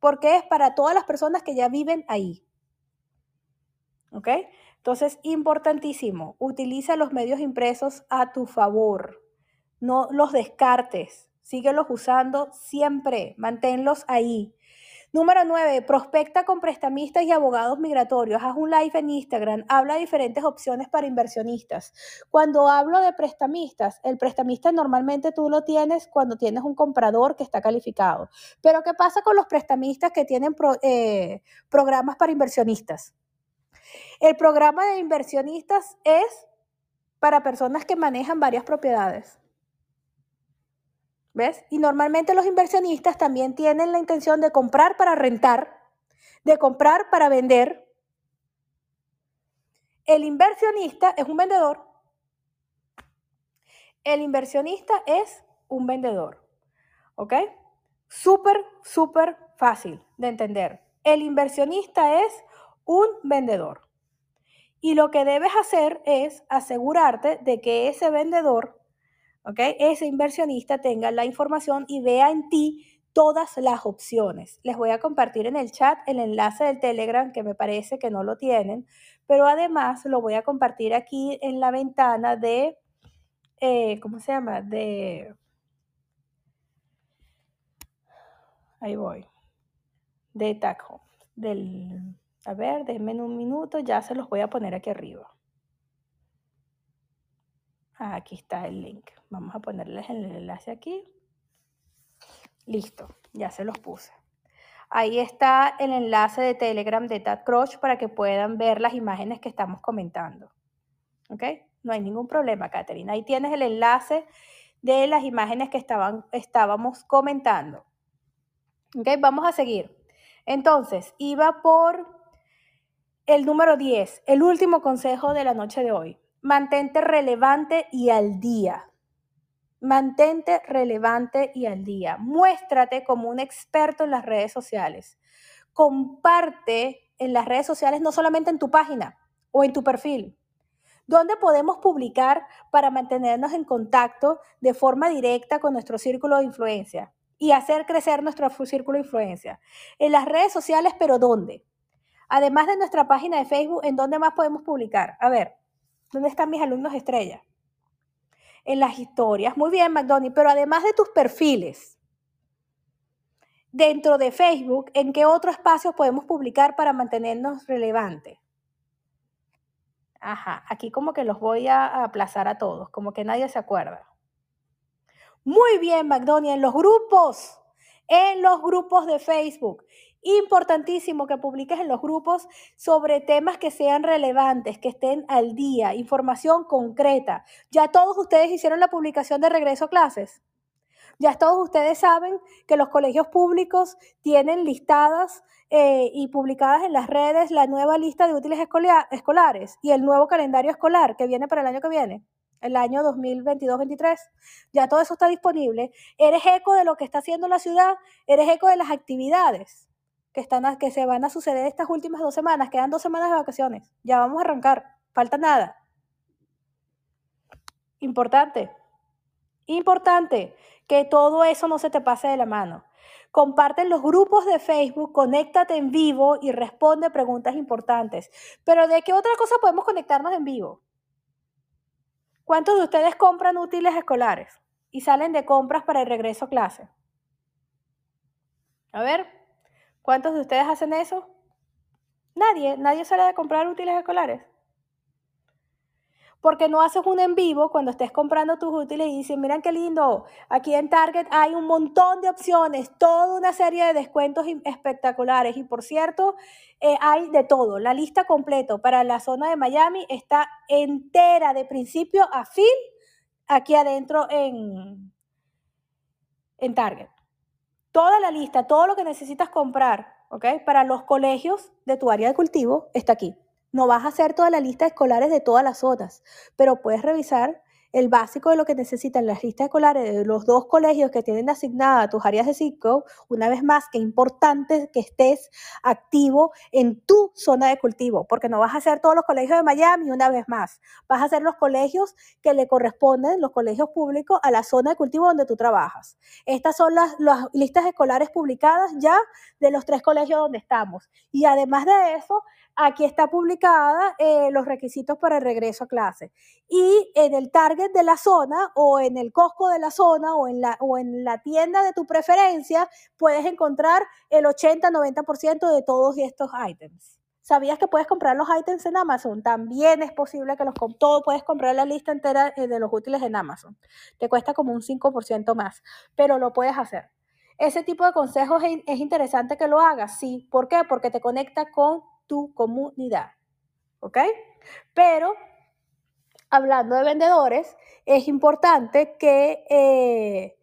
porque es para todas las personas que ya viven ahí. ¿Ok? Entonces, importantísimo, utiliza los medios impresos a tu favor. No los descartes, síguelos usando siempre, manténlos ahí. Número 9, prospecta con prestamistas y abogados migratorios. Haz un live en Instagram, habla de diferentes opciones para inversionistas. Cuando hablo de prestamistas, el prestamista normalmente tú lo tienes cuando tienes un comprador que está calificado. Pero ¿qué pasa con los prestamistas que tienen eh, programas para inversionistas? El programa de inversionistas es para personas que manejan varias propiedades. ¿Ves? Y normalmente los inversionistas también tienen la intención de comprar para rentar, de comprar para vender. El inversionista es un vendedor. El inversionista es un vendedor. ¿Ok? Súper, súper fácil de entender. El inversionista es un vendedor. Y lo que debes hacer es asegurarte de que ese vendedor ese inversionista tenga la información y vea en ti todas las opciones. Les voy a compartir en el chat el enlace del Telegram que me parece que no lo tienen, pero además lo voy a compartir aquí en la ventana de, eh, ¿cómo se llama? De... Ahí voy. De Taco. Del, a ver, denme un minuto, ya se los voy a poner aquí arriba. Aquí está el link. Vamos a ponerles el enlace aquí. Listo, ya se los puse. Ahí está el enlace de Telegram de Tad Crush para que puedan ver las imágenes que estamos comentando. ¿Ok? No hay ningún problema, Catherine. Ahí tienes el enlace de las imágenes que estaban, estábamos comentando. ¿Ok? Vamos a seguir. Entonces, iba por el número 10, el último consejo de la noche de hoy. Mantente relevante y al día. Mantente relevante y al día. Muéstrate como un experto en las redes sociales. Comparte en las redes sociales, no solamente en tu página o en tu perfil. ¿Dónde podemos publicar para mantenernos en contacto de forma directa con nuestro círculo de influencia y hacer crecer nuestro círculo de influencia? En las redes sociales, pero ¿dónde? Además de nuestra página de Facebook, ¿en dónde más podemos publicar? A ver, ¿Dónde están mis alumnos estrella? En las historias. Muy bien, McDonald, pero además de tus perfiles, dentro de Facebook, ¿en qué otro espacio podemos publicar para mantenernos relevantes? Ajá, aquí como que los voy a aplazar a todos, como que nadie se acuerda. Muy bien, McDonald, en los grupos, en los grupos de Facebook. Importantísimo que publiques en los grupos sobre temas que sean relevantes, que estén al día, información concreta. Ya todos ustedes hicieron la publicación de regreso a clases. Ya todos ustedes saben que los colegios públicos tienen listadas eh, y publicadas en las redes la nueva lista de útiles escolares y el nuevo calendario escolar que viene para el año que viene, el año 2022-23. Ya todo eso está disponible. Eres eco de lo que está haciendo la ciudad, eres eco de las actividades que, están que se van a suceder estas últimas dos semanas. Quedan dos semanas de vacaciones. Ya vamos a arrancar. Falta nada. Importante. Importante que todo eso no se te pase de la mano. Comparte los grupos de Facebook, conéctate en vivo y responde preguntas importantes. Pero ¿de qué otra cosa podemos conectarnos en vivo? ¿Cuántos de ustedes compran útiles escolares y salen de compras para el regreso a clase? A ver, ¿cuántos de ustedes hacen eso? Nadie, nadie sale de comprar útiles escolares. Porque no haces un en vivo cuando estés comprando tus útiles y dices, miren qué lindo, aquí en Target hay un montón de opciones, toda una serie de descuentos espectaculares. Y por cierto, eh, hay de todo. La lista completa para la zona de Miami está entera de principio a fin aquí adentro en, en Target. Toda la lista, todo lo que necesitas comprar, ¿ok? Para los colegios de tu área de cultivo está aquí. No vas a hacer toda la lista de escolares de todas las zonas, pero puedes revisar el básico de lo que necesitan las listas escolares de los dos colegios que tienen asignada tus áreas de ciclo, una vez más, que importante que estés activo en tu zona de cultivo, porque no vas a hacer todos los colegios de Miami una vez más, vas a hacer los colegios que le corresponden, los colegios públicos, a la zona de cultivo donde tú trabajas. Estas son las, las listas escolares publicadas ya de los tres colegios donde estamos. Y además de eso, aquí está publicada eh, los requisitos para el regreso a clase. Y en el target de la zona o en el Costco de la zona o en la, o en la tienda de tu preferencia puedes encontrar el 80-90% de todos estos items. ¿Sabías que puedes comprar los items en Amazon? También es posible que los todo puedes comprar la lista entera eh, de los útiles en Amazon. Te cuesta como un 5% más, pero lo puedes hacer. Ese tipo de consejos es interesante que lo hagas, sí. ¿Por qué? Porque te conecta con tu comunidad. ¿Ok? Pero hablando de vendedores, es importante que eh,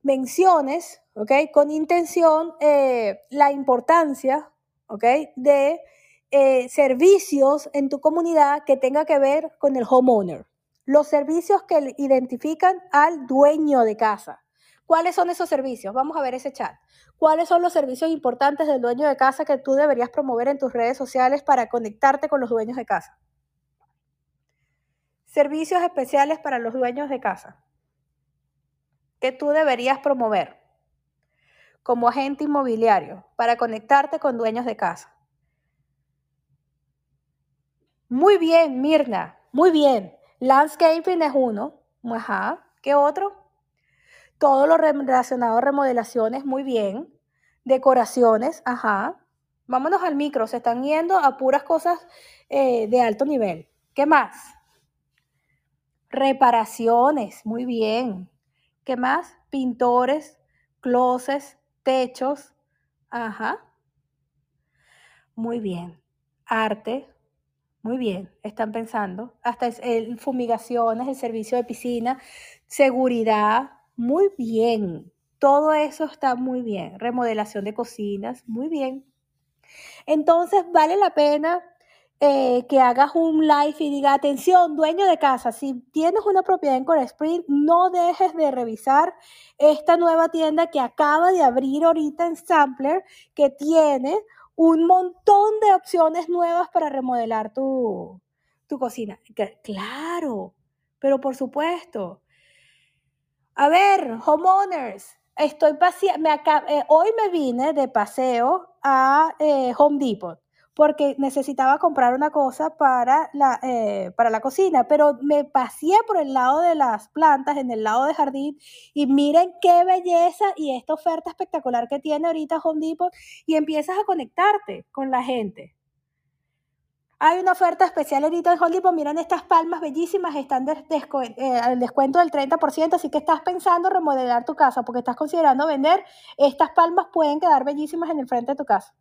menciones, ¿ok? Con intención eh, la importancia, ¿ok? De eh, servicios en tu comunidad que tenga que ver con el homeowner. Los servicios que identifican al dueño de casa. ¿Cuáles son esos servicios? Vamos a ver ese chat. ¿Cuáles son los servicios importantes del dueño de casa que tú deberías promover en tus redes sociales para conectarte con los dueños de casa? Servicios especiales para los dueños de casa que tú deberías promover como agente inmobiliario para conectarte con dueños de casa. Muy bien, Mirna, muy bien. Landscaping es uno. Ajá. ¿Qué otro? Todo lo relacionado a remodelaciones, muy bien. Decoraciones, ajá. Vámonos al micro, se están yendo a puras cosas eh, de alto nivel. ¿Qué más? Reparaciones, muy bien. ¿Qué más? Pintores, closets, techos, ajá. Muy bien. Arte, muy bien, están pensando. Hasta el, fumigaciones, el servicio de piscina, seguridad, muy bien. Todo eso está muy bien. Remodelación de cocinas, muy bien. Entonces, vale la pena eh, que hagas un live y diga, atención, dueño de casa, si tienes una propiedad en Core Spring, no dejes de revisar esta nueva tienda que acaba de abrir ahorita en Sampler, que tiene un montón de opciones nuevas para remodelar tu, tu cocina. Claro, pero por supuesto, a ver, homeowners, estoy me eh, hoy me vine de paseo a eh, Home Depot porque necesitaba comprar una cosa para la, eh, para la cocina, pero me paseé por el lado de las plantas, en el lado de jardín, y miren qué belleza y esta oferta espectacular que tiene ahorita Home Depot, y empiezas a conectarte con la gente. Hay una oferta especial ahorita en Hollywood. Miren estas palmas bellísimas, están eh, al descuento del 30%, así que estás pensando remodelar tu casa porque estás considerando vender. Estas palmas pueden quedar bellísimas en el frente de tu casa.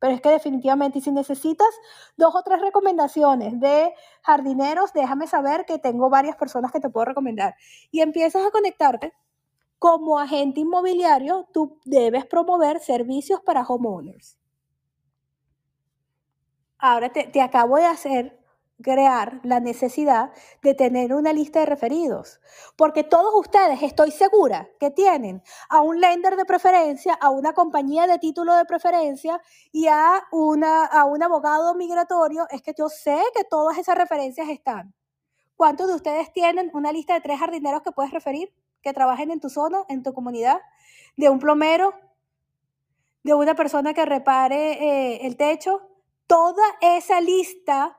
Pero es que definitivamente, si necesitas dos o tres recomendaciones de jardineros, déjame saber que tengo varias personas que te puedo recomendar. Y empiezas a conectarte. Como agente inmobiliario, tú debes promover servicios para homeowners. Ahora te, acabo de hacer crear la necesidad de tener una lista de referidos, porque todos ustedes estoy segura que tienen a un lender de preferencia, a una compañía de título de preferencia y a, una, a un abogado migratorio, es que yo sé que todas esas referencias están. ¿Cuántos de ustedes tienen una lista de tres jardineros que puedes referir, que trabajen en tu zona, en tu comunidad, de un plomero, de una persona que repare eh, el techo? Toda esa lista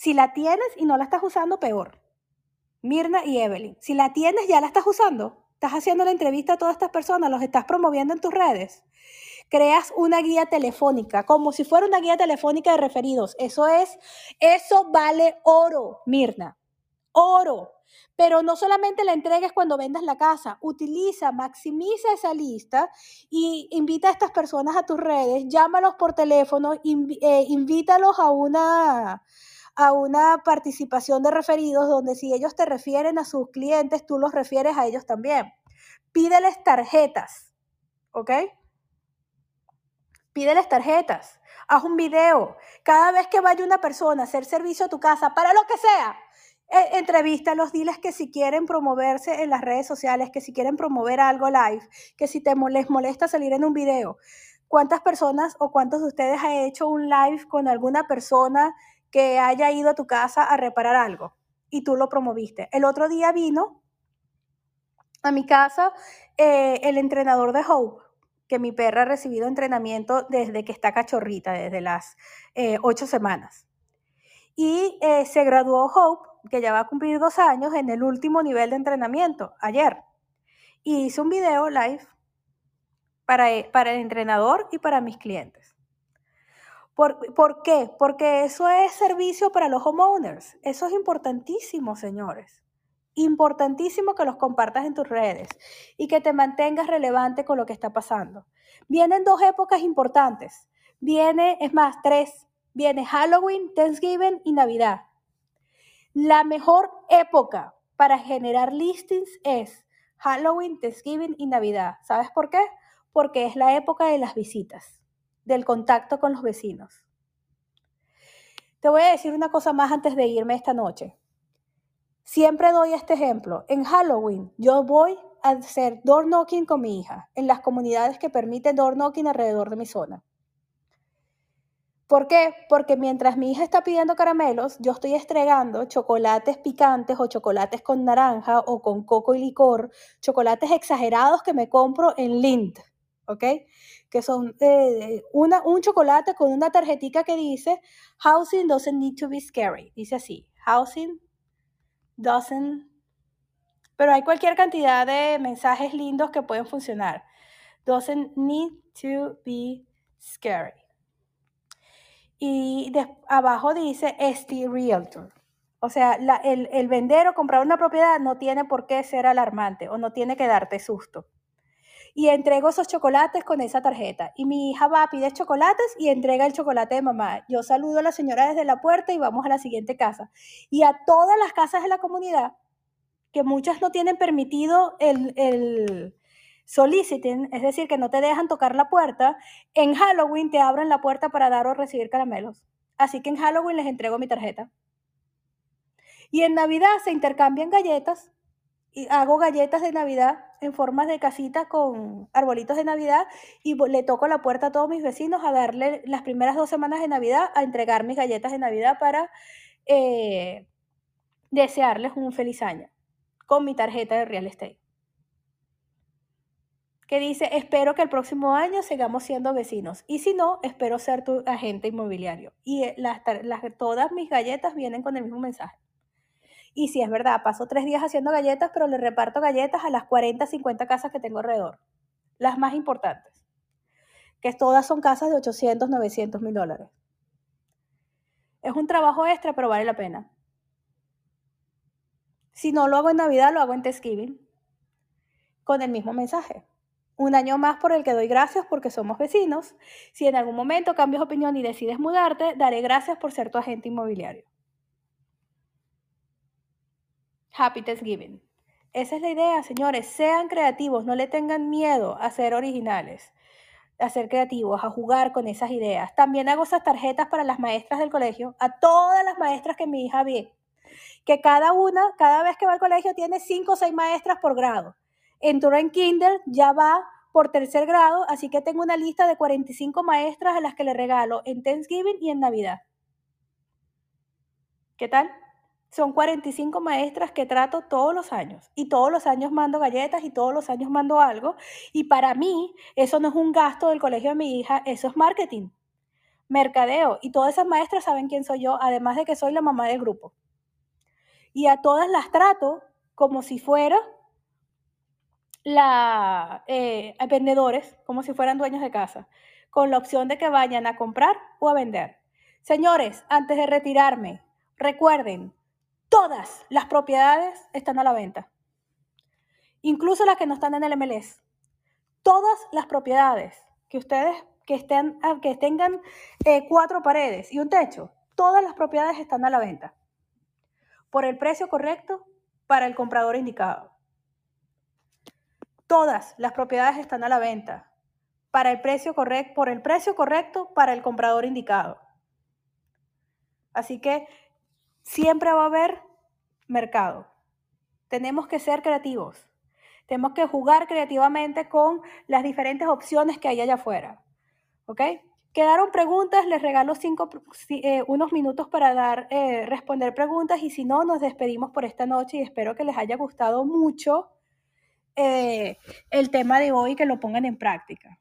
si la tienes y no la estás usando, peor. Mirna y Evelyn, si la tienes, ya la estás usando. Estás haciendo la entrevista a todas estas personas, los estás promoviendo en tus redes. Creas una guía telefónica, como si fuera una guía telefónica de referidos. Eso es, eso vale oro, Mirna. Oro. Pero no solamente la entregues cuando vendas la casa, utiliza, maximiza esa lista y invita a estas personas a tus redes, llámalos por teléfono, eh, invítalos a una, a una participación de referidos donde si ellos te refieren a sus clientes, tú los refieres a ellos también. Pídeles tarjetas, ¿ok? Pídeles tarjetas. Haz un video. Cada vez que vaya una persona a hacer servicio a tu casa, para lo que sea, e, entrevístalos, diles que si quieren promoverse en las redes sociales, que si quieren promover algo live, que si te les molesta salir en un video. ¿Cuántas personas o cuántos de ustedes han hecho un live con alguna persona que haya ido a tu casa a reparar algo y tú lo promoviste. El otro día vino a mi casa eh, el entrenador de Hope, que mi perra ha recibido entrenamiento desde que está cachorrita, desde las eh, ocho semanas. Y eh, se graduó Hope, que ya va a cumplir dos años, en el último nivel de entrenamiento, ayer. Y hice un video live para, para el entrenador y para mis clientes. ¿Por, qué? Porque eso es servicio para los homeowners. Eso es importantísimo, señores. Importantísimo que los compartas en tus redes y que te mantengas relevante con lo que está pasando. Vienen dos épocas importantes. Viene, es más, tres. Viene Halloween, Thanksgiving y Navidad. La mejor época para generar listings es Halloween, Thanksgiving y Navidad. ¿Sabes por qué? Porque es la época de las visitas del contacto con los vecinos. Te voy a decir una cosa más antes de irme esta noche. Siempre doy este ejemplo. En Halloween yo voy a hacer door knocking con mi hija en las comunidades que permiten door knocking alrededor de mi zona. ¿Por qué? Porque mientras mi hija está pidiendo caramelos, yo estoy estregando chocolates picantes o chocolates con naranja o con coco y licor, chocolates exagerados que me compro en Lind, ¿ok? que son eh, un chocolate con una tarjetita que dice, Housing doesn't need to be scary. Dice así, Housing doesn't... Pero hay cualquier cantidad de mensajes lindos que pueden funcionar. Doesn't need to be scary. Y abajo dice ST Realtor. O sea, el, el vender o comprar una propiedad no tiene por qué ser alarmante o no tiene que darte susto y entrego esos chocolates con esa tarjeta. Y mi hija va, pide chocolates y entrega el chocolate de mamá. Yo saludo a la señora desde la puerta y vamos a la siguiente casa. Y a todas las casas de la comunidad, que muchas no tienen permitido el, el soliciting, es decir, que no te dejan tocar la puerta, en Halloween te abren la puerta para dar o recibir caramelos. Así que en Halloween les entrego mi tarjeta. Y en Navidad se intercambian galletas y hago galletas de Navidad en formas de casita con arbolitos de Navidad y le toco la puerta a todos mis vecinos a darle las primeras dos semanas de Navidad a entregar mis galletas de Navidad para eh, desearles un feliz año con mi tarjeta de real estate. Que dice, espero que el próximo año sigamos siendo vecinos. Y si no, espero ser tu agente inmobiliario. Y eh, las, todas mis galletas vienen con el mismo mensaje. Y si es verdad, paso tres días haciendo galletas, pero le reparto galletas a las 40, 50 casas que tengo alrededor. Las más importantes. Que todas son casas de 800, 900 mil dólares. Es un trabajo extra, pero vale la pena. Si no lo hago en Navidad, lo hago en Thanksgiving. Con el mismo mensaje. Un año más por el que doy gracias porque somos vecinos. Si en algún momento cambias opinión y decides mudarte, daré gracias por ser tu agente inmobiliario. Happy Thanksgiving. Esa es la idea, señores. Sean creativos, no le tengan miedo a ser originales. a ser creativos, a jugar con esas ideas. También hago esas tarjetas para las maestras del colegio, a todas las maestras que mi hija ve, que cada una, cada vez que va al colegio, tiene cinco o seis maestras por grado. En kinder, ya va por tercer grado, así que tengo una lista de 45 maestras a las que le regalo en Thanksgiving y en Navidad. ¿Qué tal? Son 45 maestras que trato todos los años y todos los años mando galletas y todos los años mando algo. Y para mí eso no es un gasto del colegio de mi hija, eso es marketing, mercadeo. Y todas esas maestras saben quién soy yo, además de que soy la mamá del grupo. Y a todas las trato como si fuera la eh, vendedores, como si fueran dueños de casa, con la opción de que vayan a comprar o a vender. Señores, antes de retirarme, recuerden, Todas las propiedades están a la venta, incluso las que no están en el MLS. Todas las propiedades que ustedes que, estén, ah, que tengan eh, cuatro paredes y un techo, todas las propiedades están a la venta por el precio correcto para el comprador indicado. Todas las propiedades están a la venta para el precio correcto, por el precio correcto para el comprador indicado. Así que siempre va a haber mercado. Tenemos que ser creativos. Tenemos que jugar creativamente con las diferentes opciones que hay allá afuera. ¿Ok? Quedaron preguntas, les regalo cinco, eh, unos minutos para dar, eh, responder preguntas y si no, nos despedimos por esta noche y espero que les haya gustado mucho eh, el tema de hoy que lo pongan en práctica.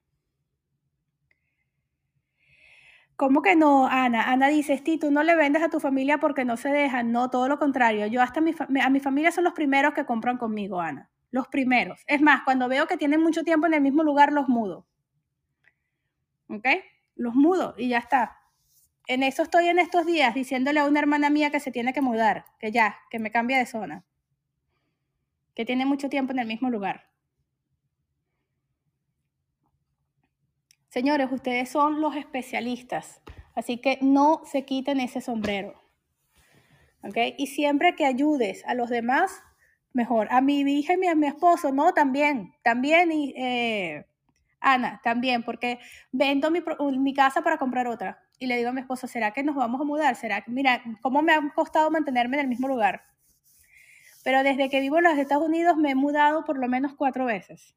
¿Cómo que no, Ana? Ana dice, sí, tú no le vendes a tu familia porque no se dejan. No, todo lo contrario. Yo hasta mi a mi familia son los primeros que compran conmigo, Ana. Los primeros. Es más, cuando veo que tienen mucho tiempo en el mismo lugar, los mudo. ¿Ok? Los mudo y ya está. En eso estoy en estos días diciéndole a una hermana mía que se tiene que mudar, que ya, que me cambie de zona. Que tiene mucho tiempo en el mismo lugar. Señores, ustedes son los especialistas, así que no se quiten ese sombrero. ¿Ok? Y siempre que ayudes a los demás, mejor. A mi hija y a mi esposo, no, también, también, y eh, Ana, también, porque vendo mi, mi, casa para comprar otra. Y le digo a mi esposo, ¿será que nos vamos a mudar? ¿Será mira, cómo me ha costado mantenerme en el mismo lugar? Pero desde que vivo en los Estados Unidos me he mudado por lo menos cuatro veces.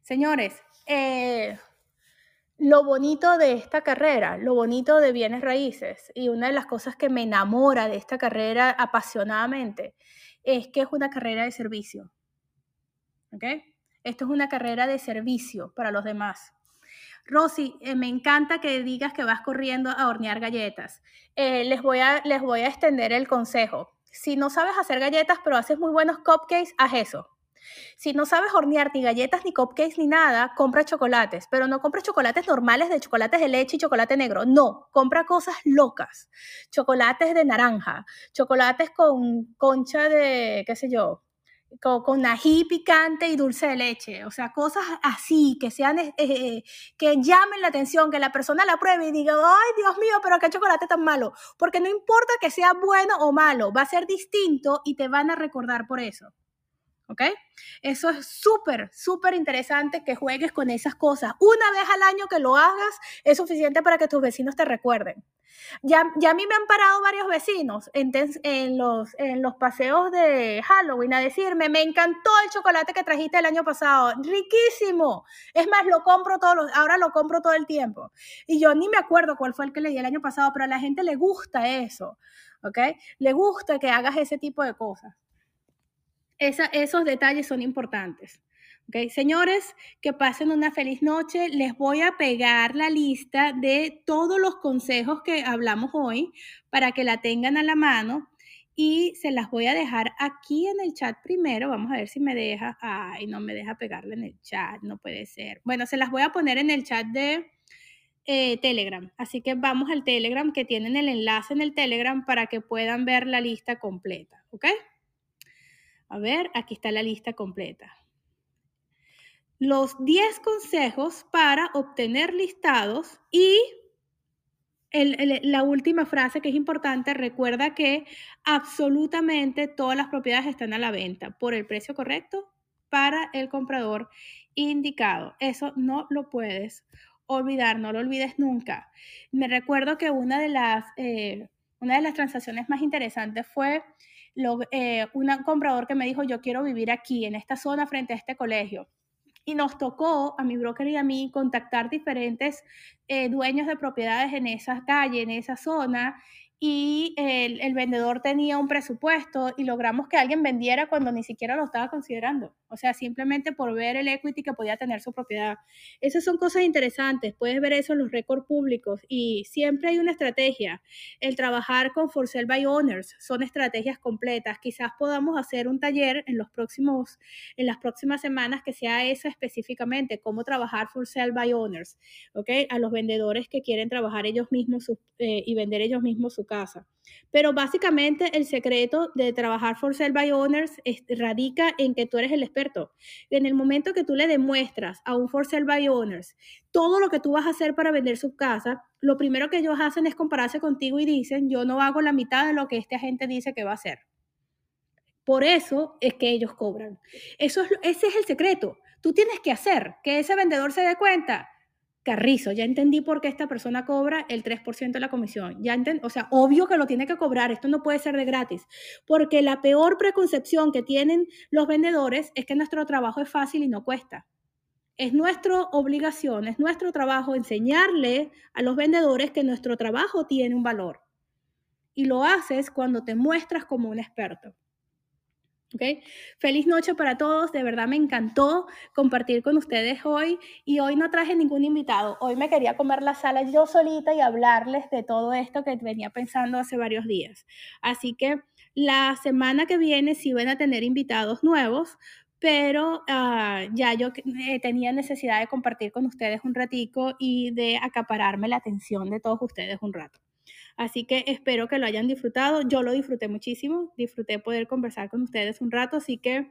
Señores, eh, lo bonito de esta carrera, lo bonito de bienes raíces y una de las cosas que me enamora de esta carrera apasionadamente es que es una carrera de servicio. ¿Ok? Esto es una carrera de servicio para los demás. Rosy, eh, me encanta que digas que vas corriendo a hornear galletas. Eh, les, voy a, les voy a extender el consejo. Si no sabes hacer galletas, pero haces muy buenos cupcakes, haz eso. Si no sabes hornear ni galletas, ni cupcakes, ni nada, compra chocolates, pero no compra chocolates normales de chocolates de leche y chocolate negro. No, compra cosas locas. Chocolates de naranja, chocolates con concha de, qué sé yo, con, ají picante y dulce de leche. O sea, cosas así, que sean, eh, eh, que llamen la atención, que la persona la pruebe y diga, ay, Dios mío, pero qué chocolate tan malo. Porque no importa que sea bueno o malo, va a ser distinto y te van a recordar por eso. ¿Ok? Eso es súper, súper interesante que juegues con esas cosas. Una vez al año que lo hagas es suficiente para que tus vecinos te recuerden. Ya, ya a mí me han parado varios vecinos en, en, los, en los paseos de Halloween a decirme, me encantó el chocolate que trajiste el año pasado, riquísimo. Es más, lo compro todos los, ahora lo compro todo el tiempo. Y yo ni me acuerdo cuál fue el que le di el año pasado, pero a la gente le gusta eso, ¿ok? Le gusta que hagas ese tipo de cosas esos detalles son importantes. ¿Okay? Señores, que pasen una feliz noche. Les voy a pegar la lista de todos los consejos que hablamos hoy para que la tengan a la mano y se las voy a dejar aquí en el chat primero. Vamos a ver si me deja. Ay, no me deja pegarla en el chat, no puede ser. Bueno, se las voy a poner en el chat de eh, Telegram. Así que vamos al Telegram que tienen el enlace en el Telegram para que puedan ver la lista completa. ¿Ok? A ver, aquí está la lista completa. Los 10 consejos para obtener listados y la última frase que es importante, recuerda que absolutamente todas las propiedades están a la venta por el precio correcto para el comprador indicado. Eso no lo puedes olvidar, no lo olvides nunca. Me recuerdo que una de las, eh, una de las transacciones más interesantes fue lo, eh, un comprador que me dijo, yo quiero vivir aquí, en esta zona, frente a este colegio. Y nos tocó, a mi broker y a mí, contactar diferentes eh, dueños de propiedades en esa calle, en esa zona, y el, el, vendedor tenía un presupuesto y logramos que alguien vendiera cuando ni siquiera lo estaba considerando. O sea, simplemente por ver el equity que podía tener su propiedad. Esas son cosas interesantes. Puedes ver eso en los récords públicos y siempre hay una estrategia. El trabajar con for sale by owners son estrategias completas. Quizás podamos hacer un taller en los próximos, en las próximas semanas que sea eso específicamente, cómo trabajar for sale by owners, ¿ok? A los vendedores que quieren trabajar ellos mismos eh, y vender ellos mismos su casa. Pero básicamente el secreto de trabajar for sale by owners radica en que tú eres el experto. En el momento que tú le demuestras a un for sale by owners todo lo que tú vas a hacer para vender su casa, lo primero que ellos hacen es compararse contigo y dicen, yo no hago la mitad de lo que este agente dice que va a hacer. Por eso es que ellos cobran. Eso es, ese es el secreto. Tú tienes que hacer que ese vendedor se dé cuenta Carrizo, ya entendí por qué esta persona cobra el 3% de la comisión. Ya o sea, obvio que lo tiene que cobrar, esto no puede ser de gratis, porque la peor preconcepción que tienen los vendedores es que nuestro trabajo es fácil y no cuesta. Es nuestra obligación, es nuestro trabajo enseñarle a los vendedores que nuestro trabajo tiene un valor. Y lo haces cuando te muestras como un experto. Feliz noche para todos, de verdad me encantó compartir con ustedes hoy y hoy no traje ningún invitado, hoy me quería comer la sala yo solita y hablarles de todo esto que venía pensando hace varios días. Así que la semana que viene sí van a tener invitados nuevos, pero ah, ya yo eh, tenía necesidad de compartir con ustedes un ratico y de acapararme la atención de todos ustedes un rato. Así que espero que lo hayan disfrutado. Yo lo disfruté muchísimo, disfruté poder conversar con ustedes un rato, así que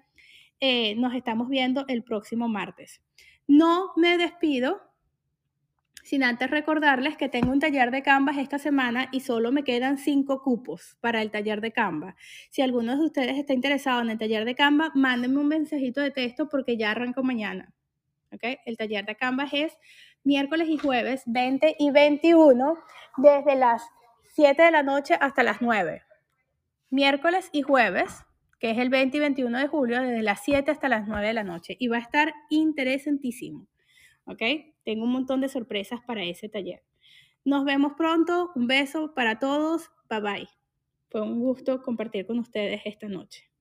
eh, nos estamos viendo el próximo martes. No me despido sin antes recordarles que tengo un taller de Canvas esta semana y solo me quedan cinco cupos para el taller de Canvas. Si alguno de ustedes está interesado en el taller de Canvas, mándenme un mensajito de texto porque ya arranco mañana. ¿Okay? El taller de Canvas es miércoles y jueves 20 y 21 desde las 7 de la noche hasta las 9. Miércoles y jueves, que es el 20 y 21 de julio, desde las 7 hasta las 9 de la noche. Y va a estar interesantísimo. ¿Ok? Tengo un montón de sorpresas para ese taller. Nos vemos pronto. Un beso para todos. Bye bye. Fue un gusto compartir con ustedes esta noche.